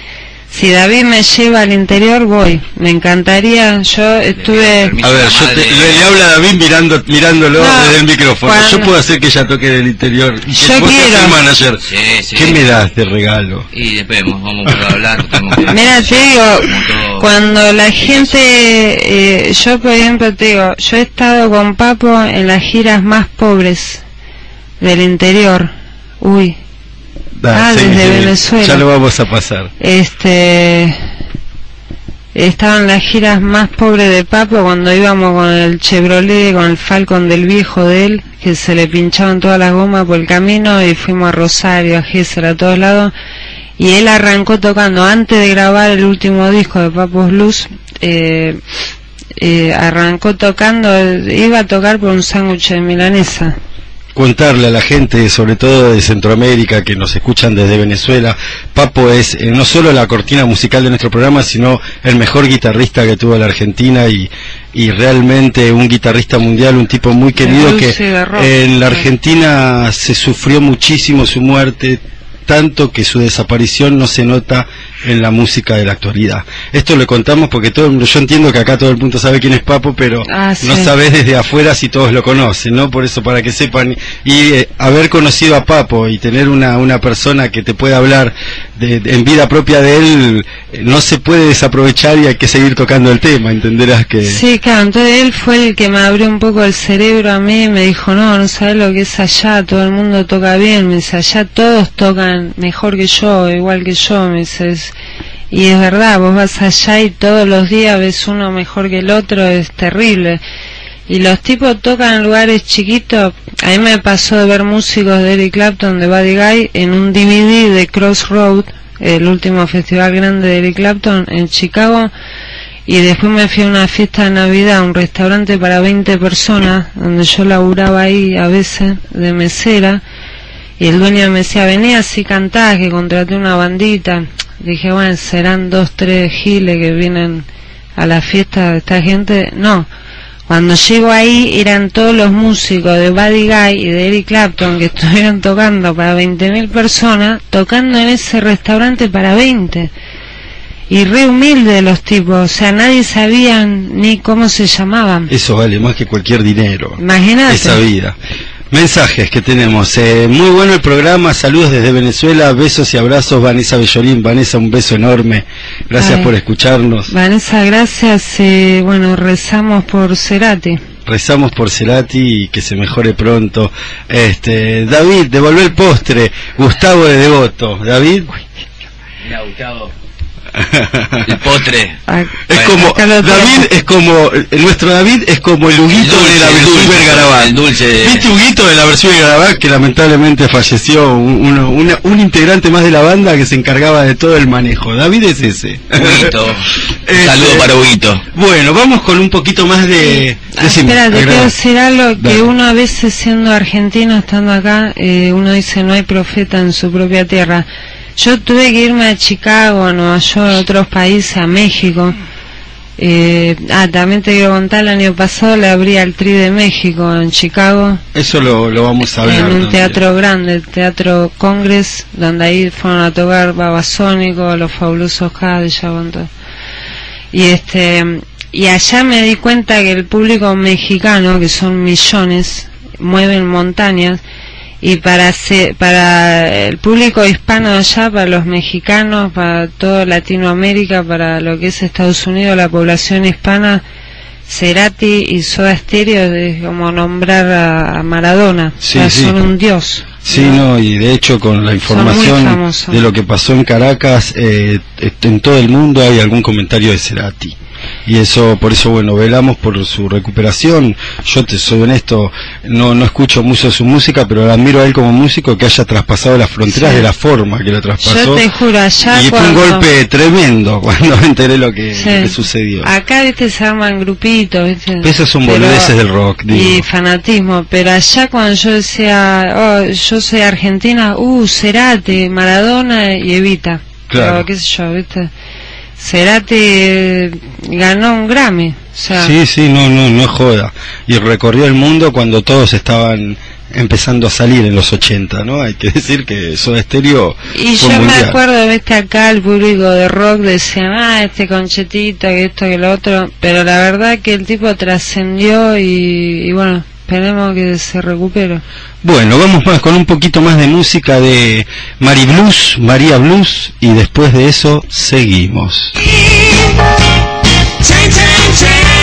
si David me lleva al interior voy. Me encantaría, yo estuve. A ver, yo te- le, le habla a David mirando, mirándolo No, desde el micrófono. cuando- Yo puedo hacer que ella toque del interior. Y Yo vos quiero. el manager. Sí, sí. ¿Qué me das de regalo? Y después vamos vamos a hablar. que- Mira, te digo, cuando la gente, eh, yo por ejemplo te digo, yo he estado con Papo en las giras más pobres del interior. Uy, Ah, sí, desde sí, Venezuela. Ya lo vamos a pasar. este, estaban las giras más pobres de Papo cuando íbamos con el Chevrolet, con el Falcon del viejo de él, que se le pinchaban todas las gomas por el camino y fuimos a Rosario, a Gesser, a todos lados. Y él arrancó tocando, antes de grabar el último disco de Papos Blues, eh, eh, arrancó tocando, iba a tocar por un sándwich de milanesa. Contarle a la gente, sobre todo de Centroamérica, que nos escuchan desde Venezuela, Papo es eh, no solo la cortina musical de nuestro programa, sino el mejor guitarrista que tuvo la Argentina y, y realmente un guitarrista mundial, un tipo muy querido que en la. Argentina se sufrió muchísimo su muerte, tanto que su desaparición no se nota en la música de la actualidad. Esto le contamos porque todo el mundo, yo entiendo que acá todo el mundo sabe quién es Papo, pero Ah, no sabes desde afuera si todos lo conocen, ¿no? Por eso, para que sepan, y eh, haber conocido a Papo y tener una, una persona que te pueda hablar de, de- en vida propia de él, eh, no se puede desaprovechar y hay que seguir tocando el tema, entenderás que... Sí, claro, entonces él fue el que me abrió un poco el cerebro a mí, me dijo, no, no sabes lo que es allá, todo el mundo toca bien, me dice, allá todos tocan mejor que yo, igual que yo, me dice, y es verdad, vos vas allá y todos los días ves uno mejor que el otro, es terrible. Y los tipos tocan en lugares chiquitos, a mí me pasó de ver músicos de Eric Clapton, de Buddy Guy, en un DVD de Crossroad, el último festival grande de Eric Clapton en Chicago, y después me fui a una fiesta de Navidad, a un restaurante para 20 personas, donde yo laburaba ahí a veces de mesera, y el dueño me decía, vení así cantás, que contraté una bandita. Dije, bueno, serán dos, tres giles que vienen a la fiesta de esta gente. No, cuando llego ahí eran todos los músicos de Buddy Guy y de Eric Clapton que estuvieron tocando para 20.000 personas, tocando en ese restaurante para 20 y re humilde los tipos, o sea, nadie sabía ni cómo se llamaban. Eso vale más que cualquier dinero. Imagínate. Esa vida. Mensajes que tenemos. Eh, muy bueno el programa. Saludos desde Venezuela. Besos y abrazos. Vanessa Bellolín. Vanessa, un beso enorme. Gracias Ay. por escucharnos. Vanessa, gracias. eh, bueno, rezamos por Cerati. Rezamos por Cerati y que se mejore pronto. Este, David, devolvé el postre. Gustavo de Devoto. David. El postre. Ah, Es Bueno, como, David es como, nuestro David es como el Huguito dulce, de la versión dulce, Vergarabat. el dulce de- ¿Viste Huguito de la versión Vergarabat que lamentablemente falleció? Un, un integrante más de la banda que se encargaba de todo el manejo. David es ese. Huguito. Este, saludo para Huguito. Bueno, vamos con un poquito más de... Ah, decime, espera, te quiero decir algo que Dale. uno a veces siendo argentino, estando acá, eh, uno dice no hay profeta en su propia tierra. Yo tuve que irme a Chicago, a Nueva York, a otros países, a México. Eh, ah, también te quiero contar, el año pasado le abrí al Tri de México en Chicago, Eso lo, lo vamos a hablar. en un teatro grande, el Teatro Congress, donde ahí fueron a tocar Babasónico, los fabulosos todo. Y este, y allá me di cuenta que el público mexicano, que son millones, mueven montañas, y para se- para el público hispano allá, para los mexicanos, para toda Latinoamérica, para lo que es Estados Unidos, la población hispana, Cerati y Soda Stereo es como nombrar a, a Maradona, Sí, o sea, sí. son un dios. Sí, no, y de hecho con la información de lo que pasó en Caracas, eh, en todo el mundo hay algún comentario de Cerati. Y eso, por eso, bueno, velamos por su recuperación. Yo te soy honesto, no, no escucho mucho su música, pero lo admiro a él como músico que haya traspasado las fronteras Sí. de la forma que lo traspasó. Yo te juro, allá y fue un golpe tremendo cuando me enteré lo que, Sí. que sucedió. Acá, viste, se arman grupitos, viste. Esas son Pero- boludeces del rock, digo. Y fanatismo, pero allá cuando yo decía, oh, yo soy argentina, uh, Cerati, Maradona y Evita. Claro. Pero, qué sé yo, viste. Cerati ganó un Grammy, o sea, Sí, sí, no, no, no es joda. Y recorrió el mundo cuando todos estaban empezando a salir en los 80, ¿no? Hay que decir que Soda Stereo Y fue yo me acuerdo, viste, acá el público de rock decían, ah, este conchetito, que esto, que lo otro, pero la verdad que el tipo trascendió y, y bueno, esperemos que se recupere. Bueno, vamos más con un poquito más de música de Mari Blues, María Blues, y después de eso seguimos. Chain, chain, chain.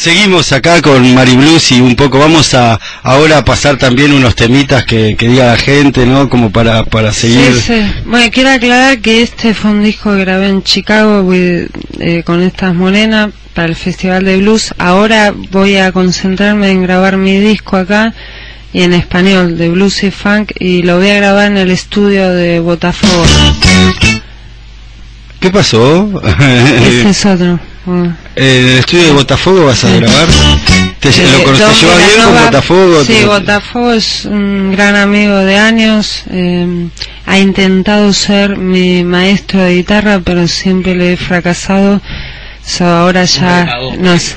Seguimos acá con Mari Blues y un poco vamos a ahora a pasar también unos temitas que, que diga la gente, ¿no? Como para, para seguir. Sí, sí. Bueno, quiero aclarar que este fue un disco que grabé en Chicago with- eh, con estas morenas para el Festival de Blues. Ahora voy a concentrarme en grabar mi disco acá y en español de blues y funk y lo voy a grabar en el estudio de Botafogo. ¿Qué pasó? Ese es otro. ¿En el estudio de Botafogo vas a Sí. grabar? ¿Te, Eh, ¿Lo conoces llevas bien con Botafogo? Sí, ¿Te- Botafogo es un gran amigo de años. eh, ha intentado ser mi maestro de guitarra, pero siempre le he fracasado. So, ahora ya no sé.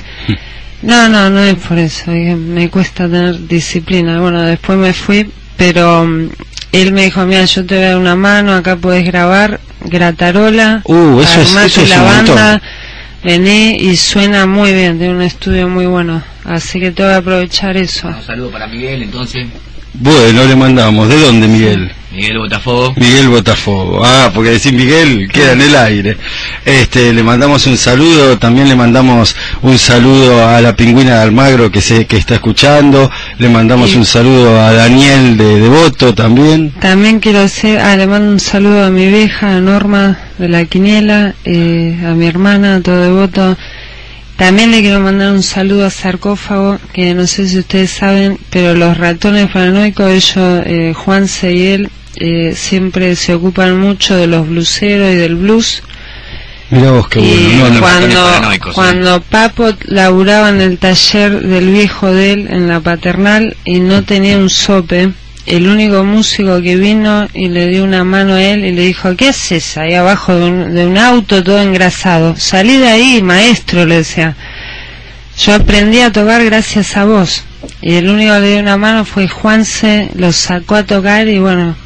No, no, no es por eso. Me cuesta tener disciplina. Bueno, después me fui, pero mm, él me dijo, mira, yo te voy a dar una mano, acá puedes grabar, gratarola, Uh, eso es- armate eso es la un montón. Vení y suena muy bien, tiene un estudio muy bueno. Así que te voy a aprovechar eso. Un saludo para Miguel, entonces. Bueno, le mandamos. ¿De dónde, Miguel? Miguel Botafogo. Miguel Botafogo. Ah, porque decir Miguel queda en el aire. Este, le mandamos un saludo, también le mandamos un saludo a la pingüina de Almagro que sé que está escuchando, le mandamos Sí. un saludo a Daniel de Devoto también. También quiero decir, ah, le mando un saludo a mi vieja, a Norma de la Quiniela, eh, a mi hermana, a todo devoto. También le quiero mandar un saludo a Sarcófago, que no sé si ustedes saben, pero los ratones paranoicos, ellos, eh, Juanse y él, eh, siempre se ocupan mucho de los bluseros y del blues. Mirá vos qué y bueno. No, no, cuando, cuando Papo laburaba en el taller del viejo de él, en la paternal, y no tenía un sope, el único músico que vino y le dio una mano a él y le dijo, ¿qué haces ahí abajo de un, de un auto todo engrasado? Salí de ahí, maestro, le decía. Yo aprendí a tocar gracias a vos. Y el único que le dio una mano fue Juanse, lo sacó a tocar y bueno,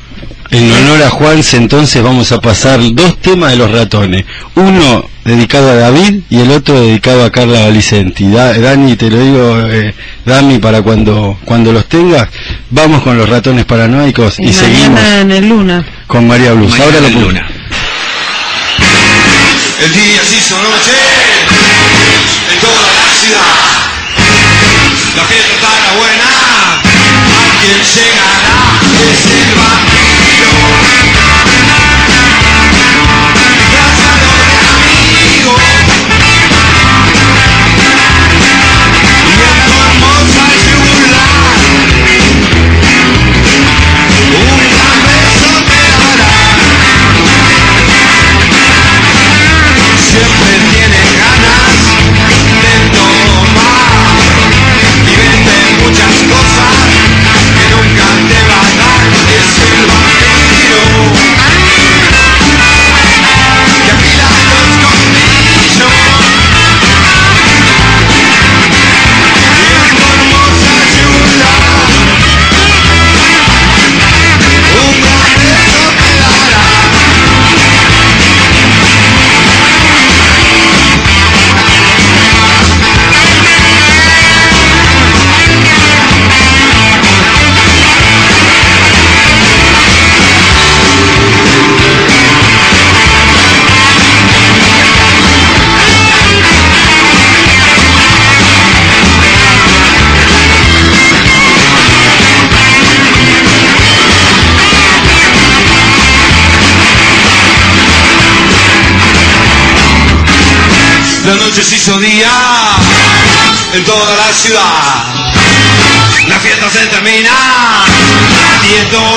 En honor a Juanse entonces vamos a pasar dos temas de los ratones. Uno dedicado a David y el otro dedicado a Carla Valicenti. Da- Dani, te lo digo, eh, Dami, para cuando, cuando los tengas, vamos con los ratones paranoicos y, y, seguimos en el Luna. con María Blues. Mañana Ahora lo pu- Luna. El día se hizo noche en toda la ciudad. La fiesta estará buena. Alguien llegará. Es el. you noche se hizo día en toda la ciudad. La fiesta se termina, nadie dormirá,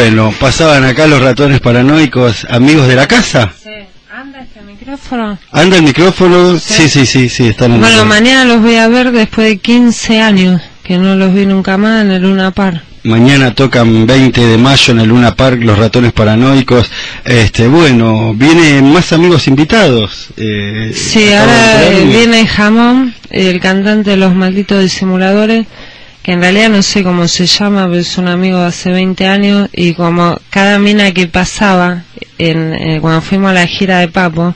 Bueno, pasaban acá los ratones paranoicos, amigos de la casa. ¿Anda este micrófono? ¿Anda el micrófono? Sí, sí, sí, sí, están en Bueno, mañana los voy a ver después de 15 años, que no los vi nunca más en el Luna Par. Mañana tocan 20 de mayo en el Luna Park los ratones paranoicos. Este, bueno, vienen más amigos invitados. Eh, Sí, ahora viene Jamón, el cantante de Los Malditos Disimuladores, que en realidad no sé cómo se llama, pero es un amigo de hace 20 años y como cada mina que pasaba en, eh, cuando fuimos a la gira de Papo,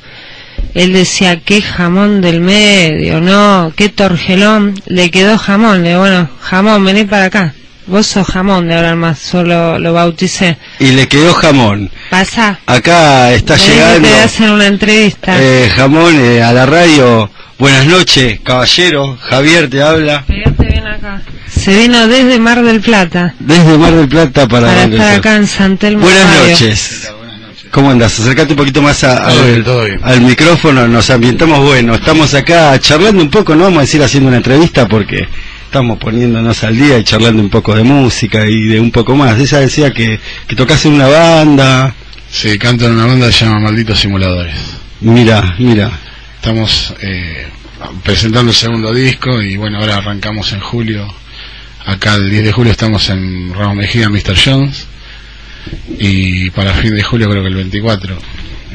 él decía, qué jamón del medio, no, qué torgelón, le quedó jamón, le digo, bueno, jamón, vení para acá. Vos sos jamón de ahora más, solo lo bauticé. Y le quedó jamón. Pasa. Acá está Vení llegando te hacen una entrevista. eh, jamón eh, a la radio. Buenas noches, caballero. Javier te habla. Pegate bien acá. Se vino desde Mar del Plata Desde Mar del Plata para, para estar Plata. acá en San Telmo Buenas Radio. noches. ¿Cómo andas? Acercate un poquito más a- al, bien, micrófono, nos ambientamos bueno. Estamos acá charlando un poco, no vamos a decir haciendo una entrevista porque estamos poniéndonos al día y charlando un poco de música y de un poco más. Ella decía que, que tocas en una banda. Sí, canto en una banda que se llama Malditos Simuladores. Mira, mira. Estamos eh, presentando el segundo disco y bueno, ahora arrancamos en julio. Acá el 10 de julio estamos en Ramos Mejía, Mr. Jones. Y para fin de julio creo que el 24.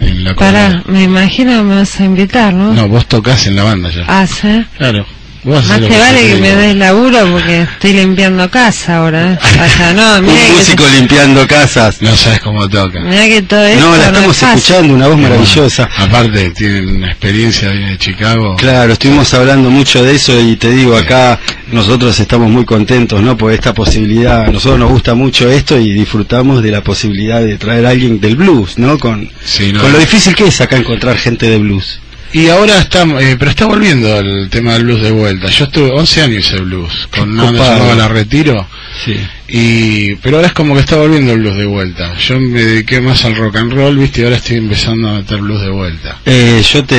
En la Pará, me imagino que me vas a invitar, ¿no? No, vos tocas en la banda ya. Ah, sí. Claro. Más yo vale te que me des laburo porque estoy limpiando casa ahora, ¿eh? O sea, no, mira Un que, músico limpiando casas. No sabes cómo toca. mirá que todo esto No, la es estamos fácil. escuchando, una voz maravillosa. Aparte, tienen una experiencia de Chicago. Claro, estuvimos hablando mucho de eso y te digo, acá nosotros estamos muy contentos, ¿no? Por esta posibilidad, a nosotros nos gusta mucho esto y disfrutamos de la posibilidad de traer a alguien del blues, ¿no? Con, Sí, no, con lo difícil que es acá encontrar gente de blues. Y ahora está, eh, pero está volviendo el tema del blues de vuelta. Yo estuve 11 años hice blues, con llamaba La Retiro, Sí. Y, pero ahora es como que está volviendo el blues de vuelta. Yo me dediqué más al rock and roll, viste, y ahora estoy empezando a meter blues de vuelta. Eh, yo te,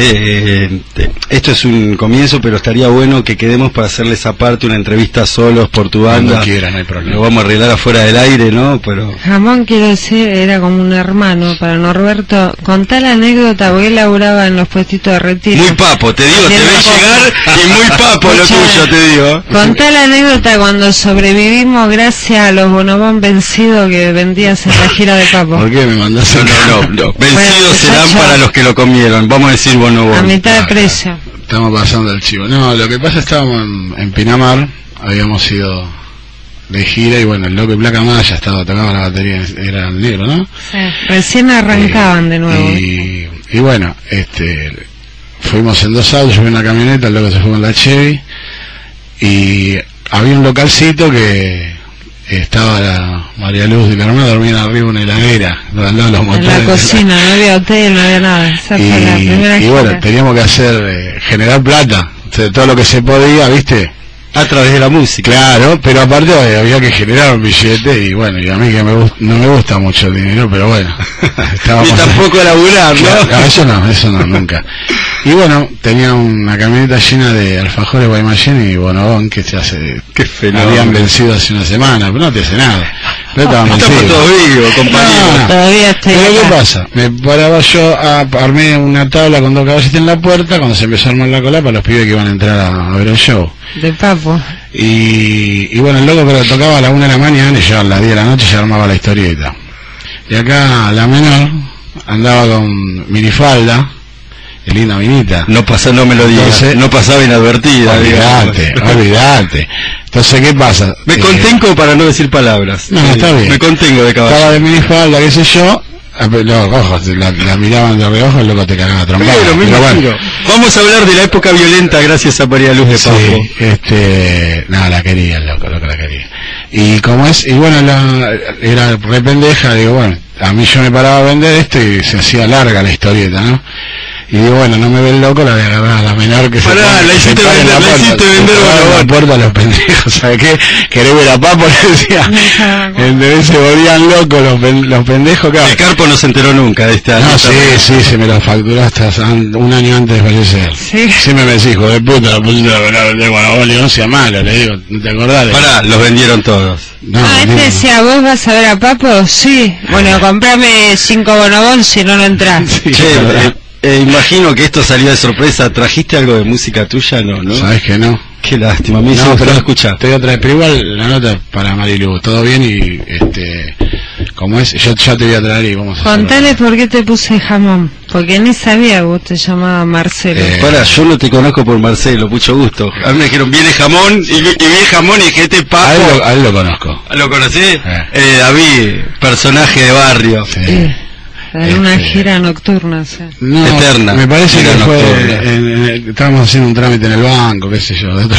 eh, te- Esto es un comienzo, pero estaría bueno que quedemos para hacerles aparte una entrevista solos por tu banda. Cuando quieras, no hay problema. Lo vamos a arreglar afuera del aire, ¿no? Pero... Jamón, quiero decir, era como un hermano para Norberto. Contá la anécdota, porque él laburaba en los puestitos de retiro. Muy papo, te digo, te ves llegar y muy papo lo tuyo, te digo. Contá la anécdota cuando sobrevivimos gracias a los bonobón vencidos que vendías en la gira de Papo. ¿Por qué me mandás No, no. Vencidos Bueno, serán para los que lo comieron. Vamos a decir bono A mitad de Ah, precio. Estamos pasando el chivo. No, lo que pasa estábamos en, en Pinamar, habíamos ido de gira y bueno, el y Placa Maya estaba tocaba la batería, era el negro, ¿no? Sí. Recién arrancaban de nuevo. Y, y bueno, este, fuimos en dos autos, yo en una camioneta, el loco se fue con la Chevy y había un localcito que estaba la María Luz y la hermana dormían arriba en una heladera, de los En motores. la cocina, no había hotel, no había nada. Esa fue la primera Y, bueno, teníamos que hacer, eh, generar plata, todo lo que se podía, ¿viste? A través de la música. Claro, pero aparte había que generar un billete y bueno, y a mí que me no me gusta mucho el dinero, pero bueno. Ni estábamos- tampoco a laburar, Claro, ¿no? eso no, eso no, nunca. Y bueno, tenía una camioneta llena de alfajores Guaymallén y Bonobón que se hace, Qué fenómeno. habían vencido hace una semana, pero no te hace nada. Pero estaban Estamos todos vivos. No, no. Todavía estoy Pero ¿qué acá. pasa? Me paraba yo, a, armé una tabla con dos caballitos en la puerta cuando se empezó a armar la cola para los pibes que iban a entrar a, a ver el show. De Papo. Y, y bueno, el loco pero tocaba a la una de la mañana y yo a las 10 de la noche ya armaba la historieta. Y acá la menor andaba con minifalda, y linda minita. No pasa, no me lo digas. Entonces- no pasaba inadvertida. Olvídate, digamos. olvídate. Entonces, ¿qué pasa? Me Eh, contengo para no decir palabras. No, está bien. Me contengo de Estaba caballo. de minifalda, qué sé yo. ah, Los ojos, la, la miraban de reojo, el loco te cagaba a trompada. Pero, bueno. Vamos a hablar de la época violenta gracias a María Luz de Papo. Sí, este, nada, la quería, el loco, loco la quería. Y como es, y bueno, la, era re pendeja, digo, bueno, a mí yo me paraba a vender esto y se hacía larga la historieta, ¿no? Y digo, bueno, no me ve el loco, la voy a agarrar a la menor que se Pará, la se hiciste vender, la puerta, hiciste se vender, bueno, la bueno. puerta a los pendejos, ¿sabes qué? ¿Querés ver a Papo? Le decía. Entonces se volvían locos los, pen- los pendejos, claro. El Carpo no se enteró nunca de esta. No, de sí, esta- sí, se me lo facturaste hasta un año antes de fallecer. Sí. Siempre me decís, hijo de puta, la pusiste a velar de Guanaboli, no sea malo, le digo, ¿no te acordás? Le- Pará, los vendieron todos. No, ah, este no. decía, ¿vos vas a ver a Papo? Sí. Bueno, comprame cinco bonobón si no, no entras. Sí, Che. eh, imagino que esto salió de sorpresa. ¿Trajiste algo de música tuya? No, ¿no? ¿Sabes que no? Qué lástima, me hizo No, pero escuchar. Te voy a traer, pero igual la nota para Marilu, todo bien y este, como es, yo ya te voy a traer y vamos a Contale por qué te puse jamón. Porque ni sabía que vos te llamabas Marcelo. Eh, Pará, yo no te conozco por Marcelo, mucho gusto. A mí me dijeron, viene jamón, y, y vi jamón y dije, este a, él papo. lo, a él lo conozco. ¿Lo conocí? Eh. Eh, David, personaje de barrio. Sí. En una Este, gira nocturna, sí. No, Eterna. me parece Gira que fue, en- en- estábamos haciendo un trámite en el banco, qué sé yo, de otro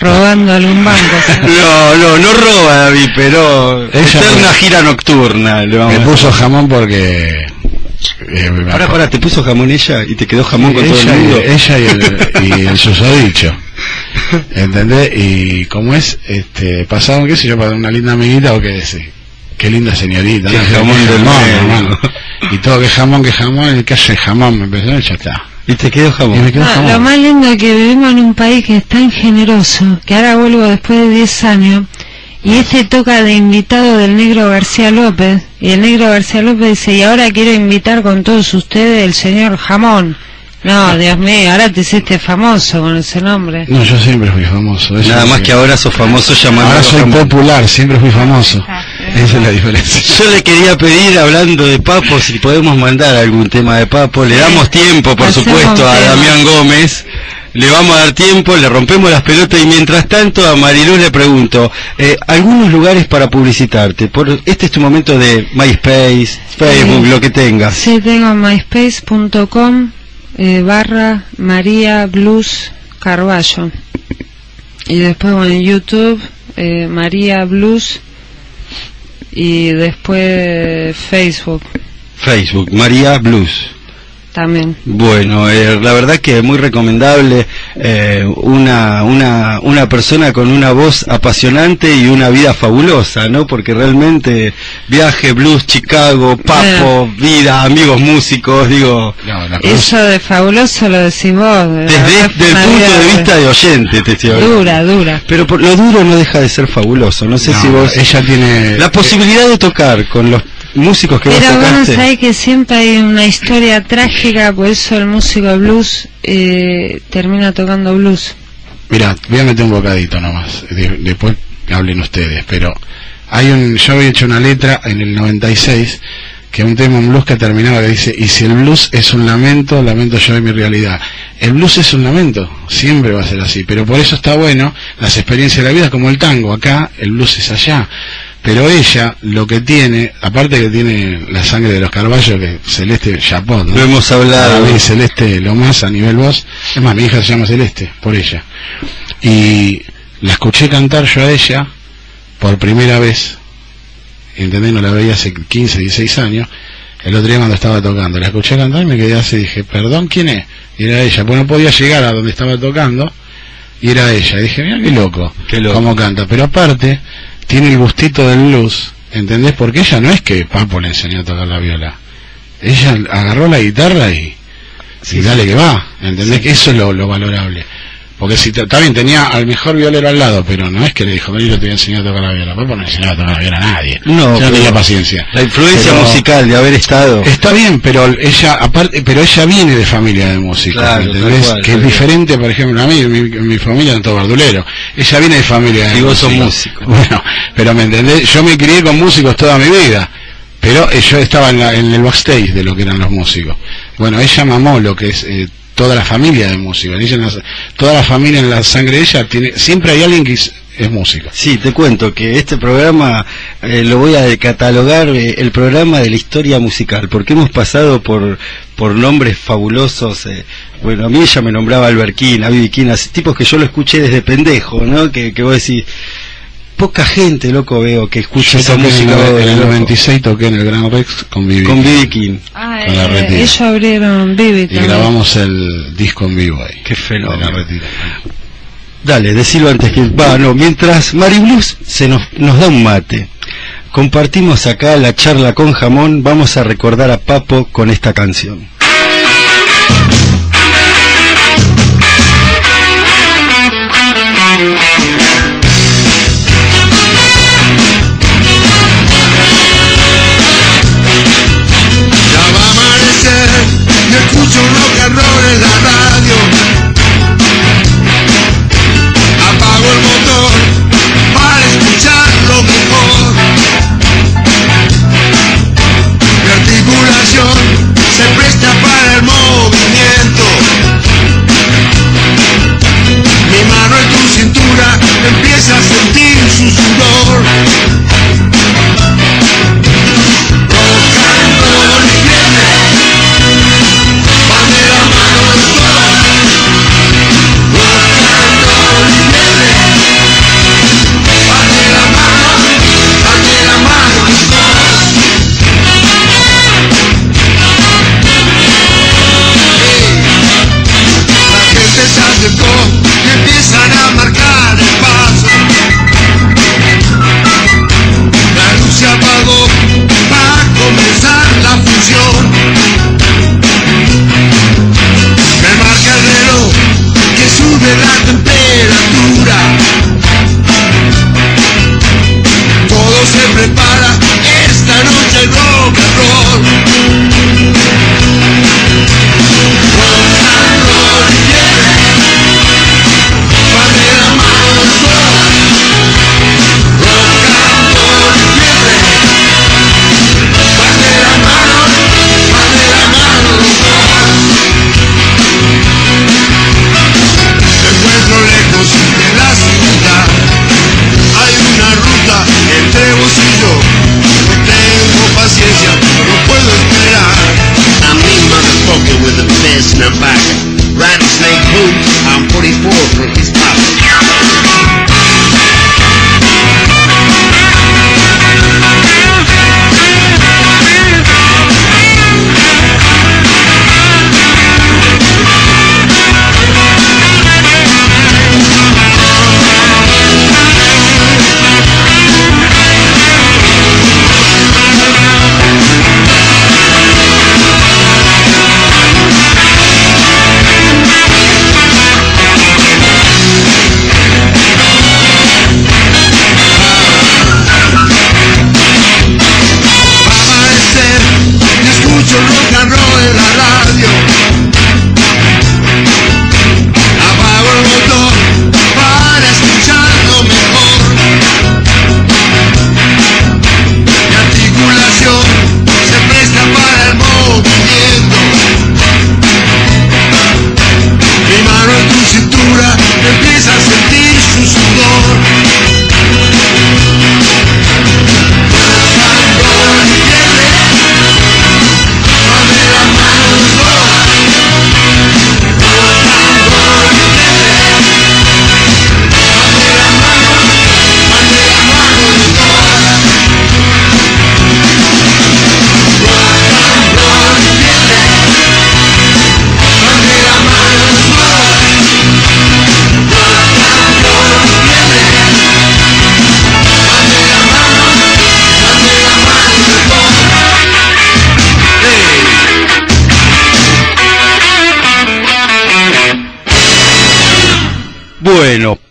Robando algún banco. sí. No, no, no roba David, pero Ella eterna fue- gira nocturna. le vamos Me puso jamón porque... eh, Ahora, pará, te puso jamón ella y te quedó jamón con todo el ella, mundo. y, ella y el, y el susodicho. ¿Entendés? Y como es, este, pasaron, qué sé yo, para una linda amiguita o qué decir. Qué linda señorita. Jamón del jamón. Y todo que jamón, que jamón, el que hace jamón, me empezó y ya está. Y te quedó Y jamón. me quedó No, jamón. lo más lindo es que vivimos en un país que es tan generoso, que ahora vuelvo después de 10 años, y este toca de invitado del negro García López, y el negro García López dice, y ahora quiero invitar con todos ustedes el señor Jamón. No, Dios mío, ahora te hiciste famoso con ese nombre. No, yo siempre fui famoso. Nada más que ahora sos famoso llamando Ahora soy jamón. popular, siempre fui famoso. Esa es la diferencia. Yo le quería pedir, hablando de Papo, si podemos mandar algún tema de Papo. Le damos tiempo, por Hacemos supuesto, a. Damián Gómez. Le vamos a dar tiempo, le rompemos las pelotas y mientras tanto a Mariluz le pregunto, eh, algunos lugares para publicitarte. Por, este es tu momento de MySpace, Facebook, lo que tengas. Sí, tengo myspace.com eh, barra María Blues Carballo. Y después, bueno, en YouTube, eh, María Blues. Y después Facebook Facebook, María Blues. También. Bueno, eh, la verdad que es muy recomendable eh, una, una, una persona con una voz apasionante y una vida fabulosa, ¿no? Porque realmente viaje, blues, Chicago, papo, vida, amigos músicos, digo, No, Eso de fabuloso lo decís vos. de desde el punto de vista de oyente te estoy hablando. Dura, dura. Pero por, lo duro no deja de ser fabuloso, no sé no, si vos... ella tiene... La posibilidad de tocar con los músicos que vos Pero bueno, tocaste... sabés que siempre hay una historia trágica, por eso el músico de blues eh, termina tocando blues. Mira, voy a meter un bocadito nomás, de- después hablen ustedes, pero hay un, yo había hecho una letra en el 96 que un tema en blues que terminaba que dice, y si el blues es un lamento, lamento yo de mi realidad. El blues es un lamento, siempre va a ser así, pero por eso está bueno las experiencias de la vida como el tango, acá el blues es allá. Pero ella lo que tiene, aparte que tiene la sangre de los Carballos, que Celeste Chapot, ¿no? Lo hemos hablado. Mí Celeste lo más a nivel voz. Es más, mi hija se llama Celeste, por ella. Y la escuché cantar yo a ella por primera vez. ¿Entendés? No la veía hace 15, 16 años. El otro día cuando estaba tocando. La escuché cantar y me quedé así. Dije, perdón, ¿quién es? Y era ella. Pues no podía llegar a donde estaba tocando. Y era ella. Y dije, mira qué loco. Qué loco. Cómo canta. Pero aparte, tiene el gustito del blues. ¿Entendés? Porque ella no es que Papo le enseñó a tocar la viola. Ella agarró la guitarra y y dale que va, ¿entendés? Eso es lo, lo valorable. Porque si te- bien, tenía al mejor violero al lado, pero no es que le dijo, yo te voy a enseñar a tocar la viola. Papo no enseñaba a tocar la viola a nadie. No, Yo no tenía paciencia. La influencia Pero- musical de haber estado... Está bien, pero ella aparte, pero ella viene de familia de músicos, Claro, ¿entendés? cual, que es diferente, por ejemplo, a mí, mi, mi familia es todo verdulero. Ella viene de familia de Y vos sos músicos. músico. Bueno, pero me entendés, yo me crié con músicos toda mi vida. Pero eh, yo estaba en, la- en el backstage de lo que eran los músicos. Bueno, ella mamó lo que es eh, toda la familia de la- toda la familia en la sangre de ella tiene, siempre hay alguien que es, músico. Sí, te cuento que este programa eh, lo voy a catalogar eh, el programa de la historia musical, porque hemos pasado por por nombres fabulosos. eh, bueno, a mí ella me nombraba Alberquina, Viviquina, tipos que yo lo escuché desde pendejo, ¿no? Que, que vos decís, poca gente, loco, veo que escucha esa en el, música. en el loco. 96 toqué en el Gran Rex con Vivi. Con B.B. King. Ah, Con la eh, retira. ellos abrieron Vivi Y también. grabamos el disco en vivo ahí. Qué fenómeno. Dale, decilo antes que... Va, no, mientras Mari Blues se nos, nos da un mate. Compartimos acá la charla con jamón, vamos a recordar a Papo con esta canción. go.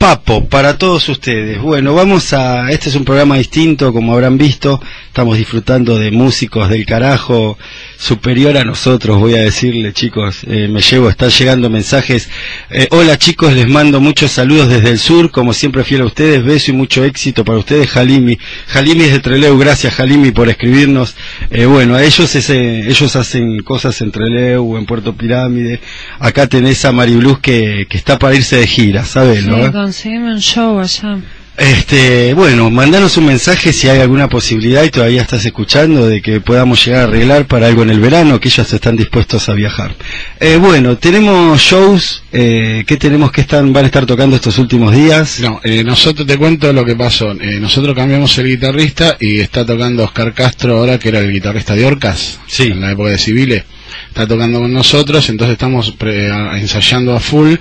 Papo, para todos ustedes. Bueno, vamos a... Este es un programa distinto, como habrán visto. Estamos disfrutando de músicos del carajo superior a nosotros, voy a decirle, chicos. Eh, me llevo, están llegando mensajes. Eh, hola, chicos, les mando muchos saludos desde el sur. Como siempre, fiel a ustedes. Beso y mucho éxito para ustedes, Jalimi. Jalimi es de Treleu. Gracias, Jalimi, por escribirnos. Eh, bueno, a ellos, ese, ellos hacen cosas en Treleu, en Puerto Pirámide. Acá tenés a Maribluz que, que está para irse de gira, ¿sabes? Sí, un show allá. Este, bueno, mandanos un mensaje si hay alguna posibilidad y todavía estás escuchando de que podamos llegar a arreglar para algo en el verano, que ellos están dispuestos a viajar. Eh, bueno, tenemos shows, eh, ¿qué tenemos que están, van a estar tocando estos últimos días? No, eh, nosotros te cuento lo que pasó. Eh, nosotros cambiamos el guitarrista y está tocando Oscar Castro ahora, que era el guitarrista de Orcas, Sí. en la época de Civiles. Está tocando con nosotros, entonces estamos pre- ensayando a full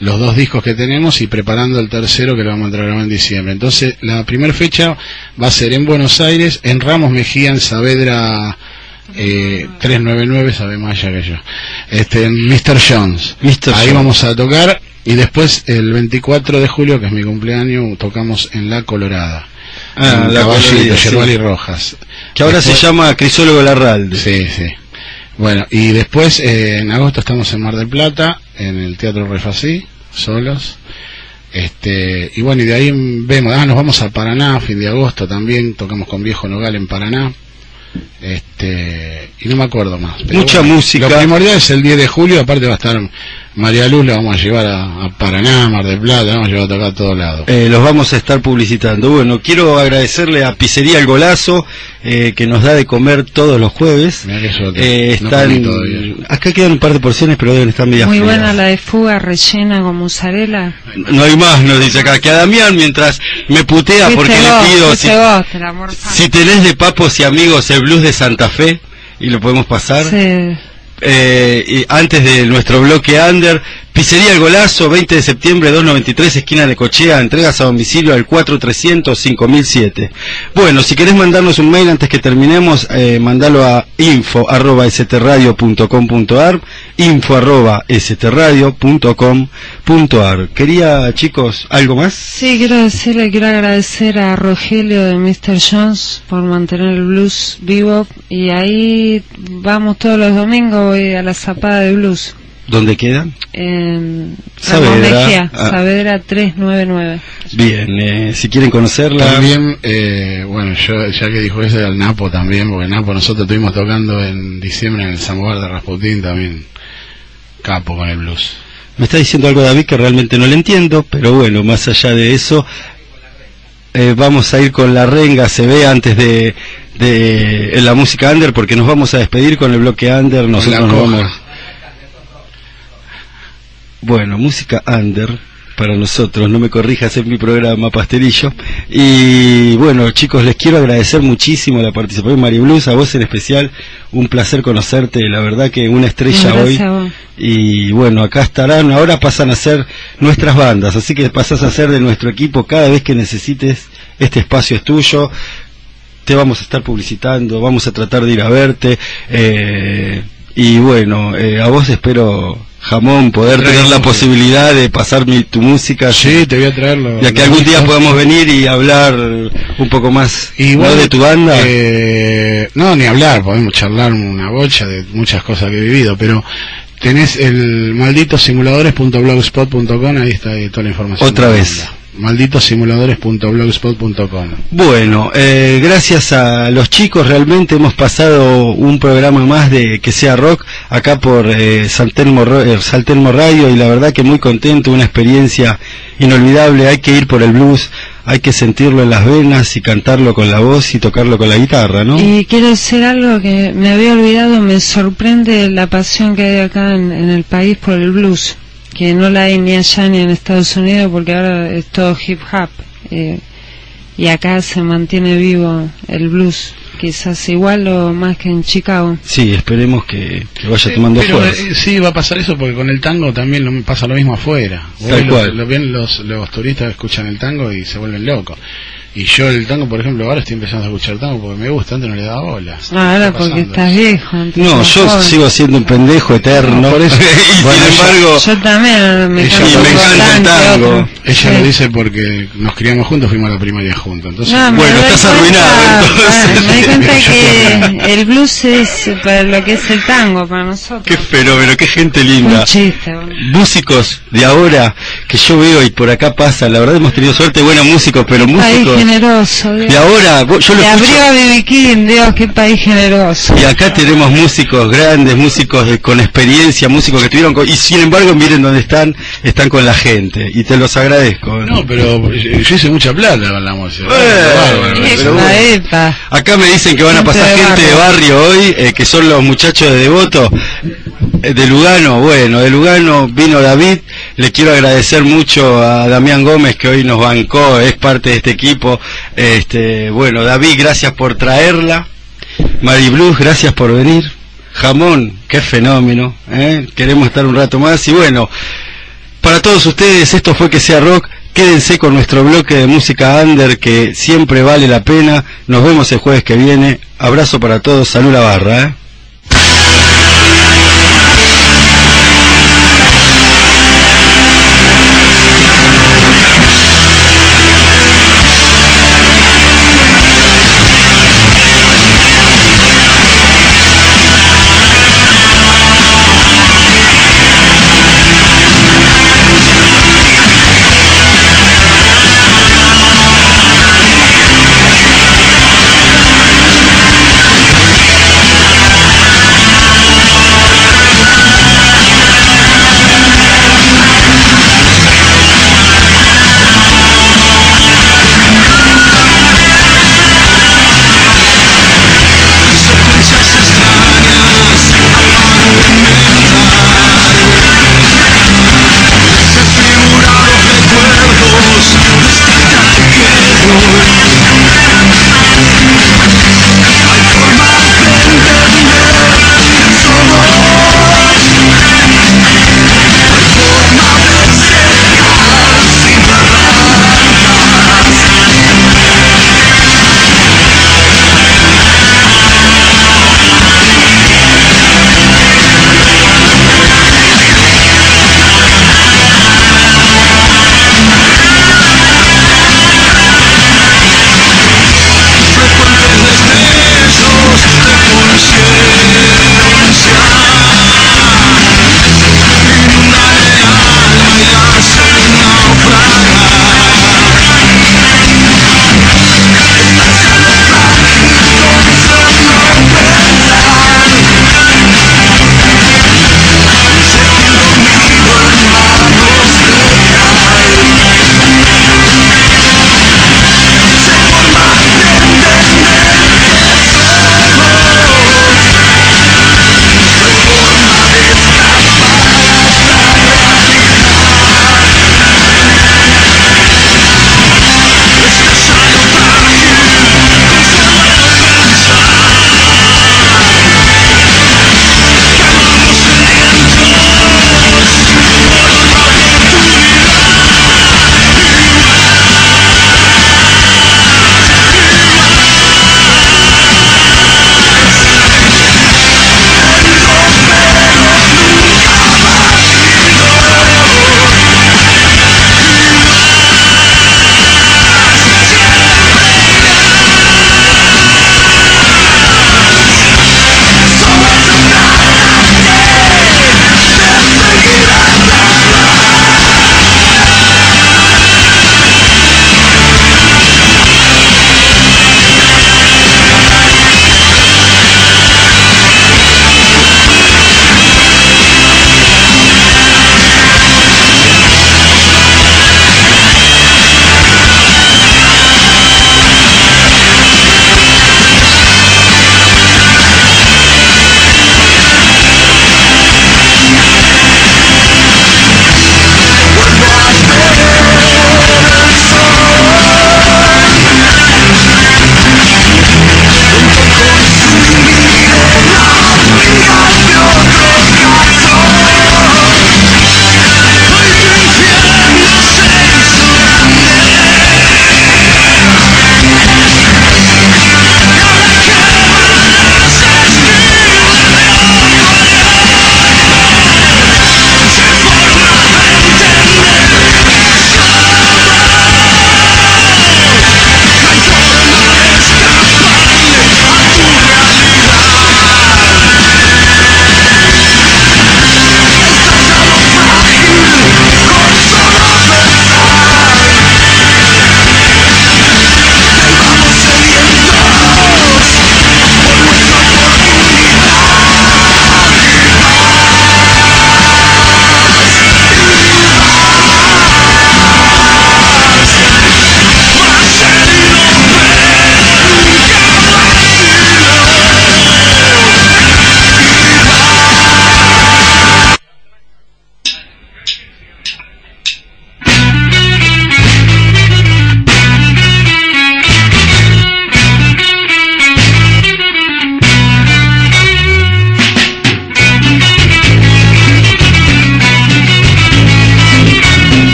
los dos discos que tenemos y preparando el tercero que lo vamos a entregar en diciembre. Entonces, la primera fecha va a ser en Buenos Aires, en Ramos Mejía, en Saavedra eh, 399, sabe más allá que yo. Este, en Mr. Jones. Mr. Ahí Jones. vamos a tocar y después el 24 de julio, que es mi cumpleaños, tocamos en La Colorada. Ah, en La Caballito, Colorada, sí. Yerbal y Rojas. Que ahora Después- se llama Crisólogo Larralde. Sí, sí. Bueno, y después eh, en agosto estamos en Mar del Plata, en el Teatro Refasí, solos. Este, y bueno, y de ahí vemos, ah, nos vamos a Paraná, fin de agosto también, tocamos con Viejo Nogal en Paraná. Este, y no me acuerdo más. Mucha música. Lo primordial es el 10 de julio, aparte va a estar María Luz, la vamos a llevar a, a Paraná, Mar del Plata, la vamos a llevar a tocar a todos lados. Eh, los vamos a estar publicitando. Bueno, quiero agradecerle a Pizzería El Golazo, eh, que nos da de comer todos los jueves. Eh, no están, todavía. acá quedan un par de porciones, pero deben estar medias Muy frías. buena la de fuga rellena con mozzarella. No hay más, nos dice acá. Que a Damián, mientras me putea Fuiste porque vos, le pido, si, vos, te la si tenés de papos y amigos el blues de Santa Fe, y lo podemos pasar, Sí. Eh, antes de nuestro bloque under, Pizzería El Golazo, 20 de septiembre, 293, esquina de Cochea, entregas a domicilio al 4300-5007. Bueno, si querés mandarnos un mail antes que terminemos, eh, mandalo a info arroba. Quería, chicos, ¿algo más? Sí, quiero decirle, quiero agradecer a Rogelio de Mr. Jones por mantener el blues vivo y ahí vamos todos los domingos voy a la zapada de blues ¿Dónde quedan? en Saavedra. Ramón Mejía, Ah. Saavedra 399. Bien, eh, si quieren conocerla. También, eh, bueno, yo ya que dijo eso al Napo también, porque Napo nosotros estuvimos tocando en diciembre en el Samovar de Rasputín también, capo con el blues. Me está diciendo algo David que realmente no le entiendo, pero bueno, más allá de eso, eh, vamos a ir con la renga, se ve antes de, de la música under, porque nos vamos a despedir con el bloque under, nosotros nos vamos. Bueno, música under para nosotros, no me corrijas en mi programa Pastelillo. Y bueno, chicos, les quiero agradecer muchísimo la participación de María Blues, a vos en especial, un placer conocerte, la verdad que una estrella hoy. Y bueno, acá estarán, ahora pasan a ser nuestras bandas, así que pasas a ser de nuestro equipo cada vez que necesites, este espacio es tuyo, te vamos a estar publicitando, vamos a tratar de ir a verte, eh, y bueno, eh, a vos espero, Jamón, poder tener la posibilidad de pasar mi, tu música. Sí, te voy a traerlo. Ya que algún día podamos venir y hablar un poco más Y ¿no? de tu banda. eh, no, ni hablar, podemos charlar una bocha de muchas cosas que he vivido, pero tenés el malditosimuladores.blogspot.com, ahí está ahí toda la información. Otra la vez. banda. malditosimuladores.blogspot.com. Bueno, eh, gracias a los chicos realmente hemos pasado un programa más de que sea rock acá por eh, San Telmo Ro- eh, Radio y la verdad que muy contento, una experiencia inolvidable, hay que ir por el blues, hay que sentirlo en las venas y cantarlo con la voz y tocarlo con la guitarra, ¿no? Y quiero decir algo que me había olvidado, me sorprende la pasión que hay acá en, en el país por el blues, que no la hay ni allá ni en Estados Unidos porque ahora es todo hip hop. eh, y acá se mantiene vivo el blues, quizás igual o más que en Chicago. Sí, esperemos que, que vaya Eh, tomando pero, fuerza. eh, sí, va a pasar eso porque con el tango también lo, pasa lo mismo afuera. Tal los- cual. Lo, ven los, los turistas escuchan el tango y se vuelven locos. Y yo el tango, por ejemplo, ahora estoy empezando a escuchar tango porque me gusta, antes no le daba bola. Ah, ahora Está porque estás viejo. No, yo joven. sigo siendo un pendejo eterno. No, por eso. y Bueno, sin embargo, Yo también me Ella- y me encanta el tango. Ella Sí. lo dice porque nos criamos juntos, fuimos a la primaria juntos. Entonces, No, Bueno, estás cuenta- arruinado, entonces. me doy cuenta que el blues es para lo que es el tango para nosotros. qué fenómeno, qué gente linda. Un chiste. boludo. músicos de ahora que yo veo y por acá pasa, la verdad hemos tenido suerte, buenos músicos, pero músicos generoso. Dios. de ahora, vos- yo lo Le escucho abrió a. King, Dios, qué país generoso. y acá tenemos músicos grandes, músicos de- con experiencia, músicos que tuvieron, co- y sin embargo miren dónde están, están con la gente y te los agradezco. no, pero yo yo hice mucha plata con la música. Eh. Acá me dicen que van a Gente pasar de gente de barrio hoy, eh, que son los muchachos de Devoto, eh, de Lugano. Bueno, de Lugano vino David. Le quiero agradecer mucho a Damián Gómez que hoy nos bancó, es parte de este equipo. Este, bueno, David, gracias por traerla. Mari Blues, gracias por venir. Jamón, qué fenómeno. ¿eh? Queremos estar un rato más. Y bueno, para todos ustedes, esto fue que sea rock. Quédense con nuestro bloque de música under que siempre vale la pena. Nos vemos el jueves que viene. Abrazo para todos. Salud la barra. ¿eh?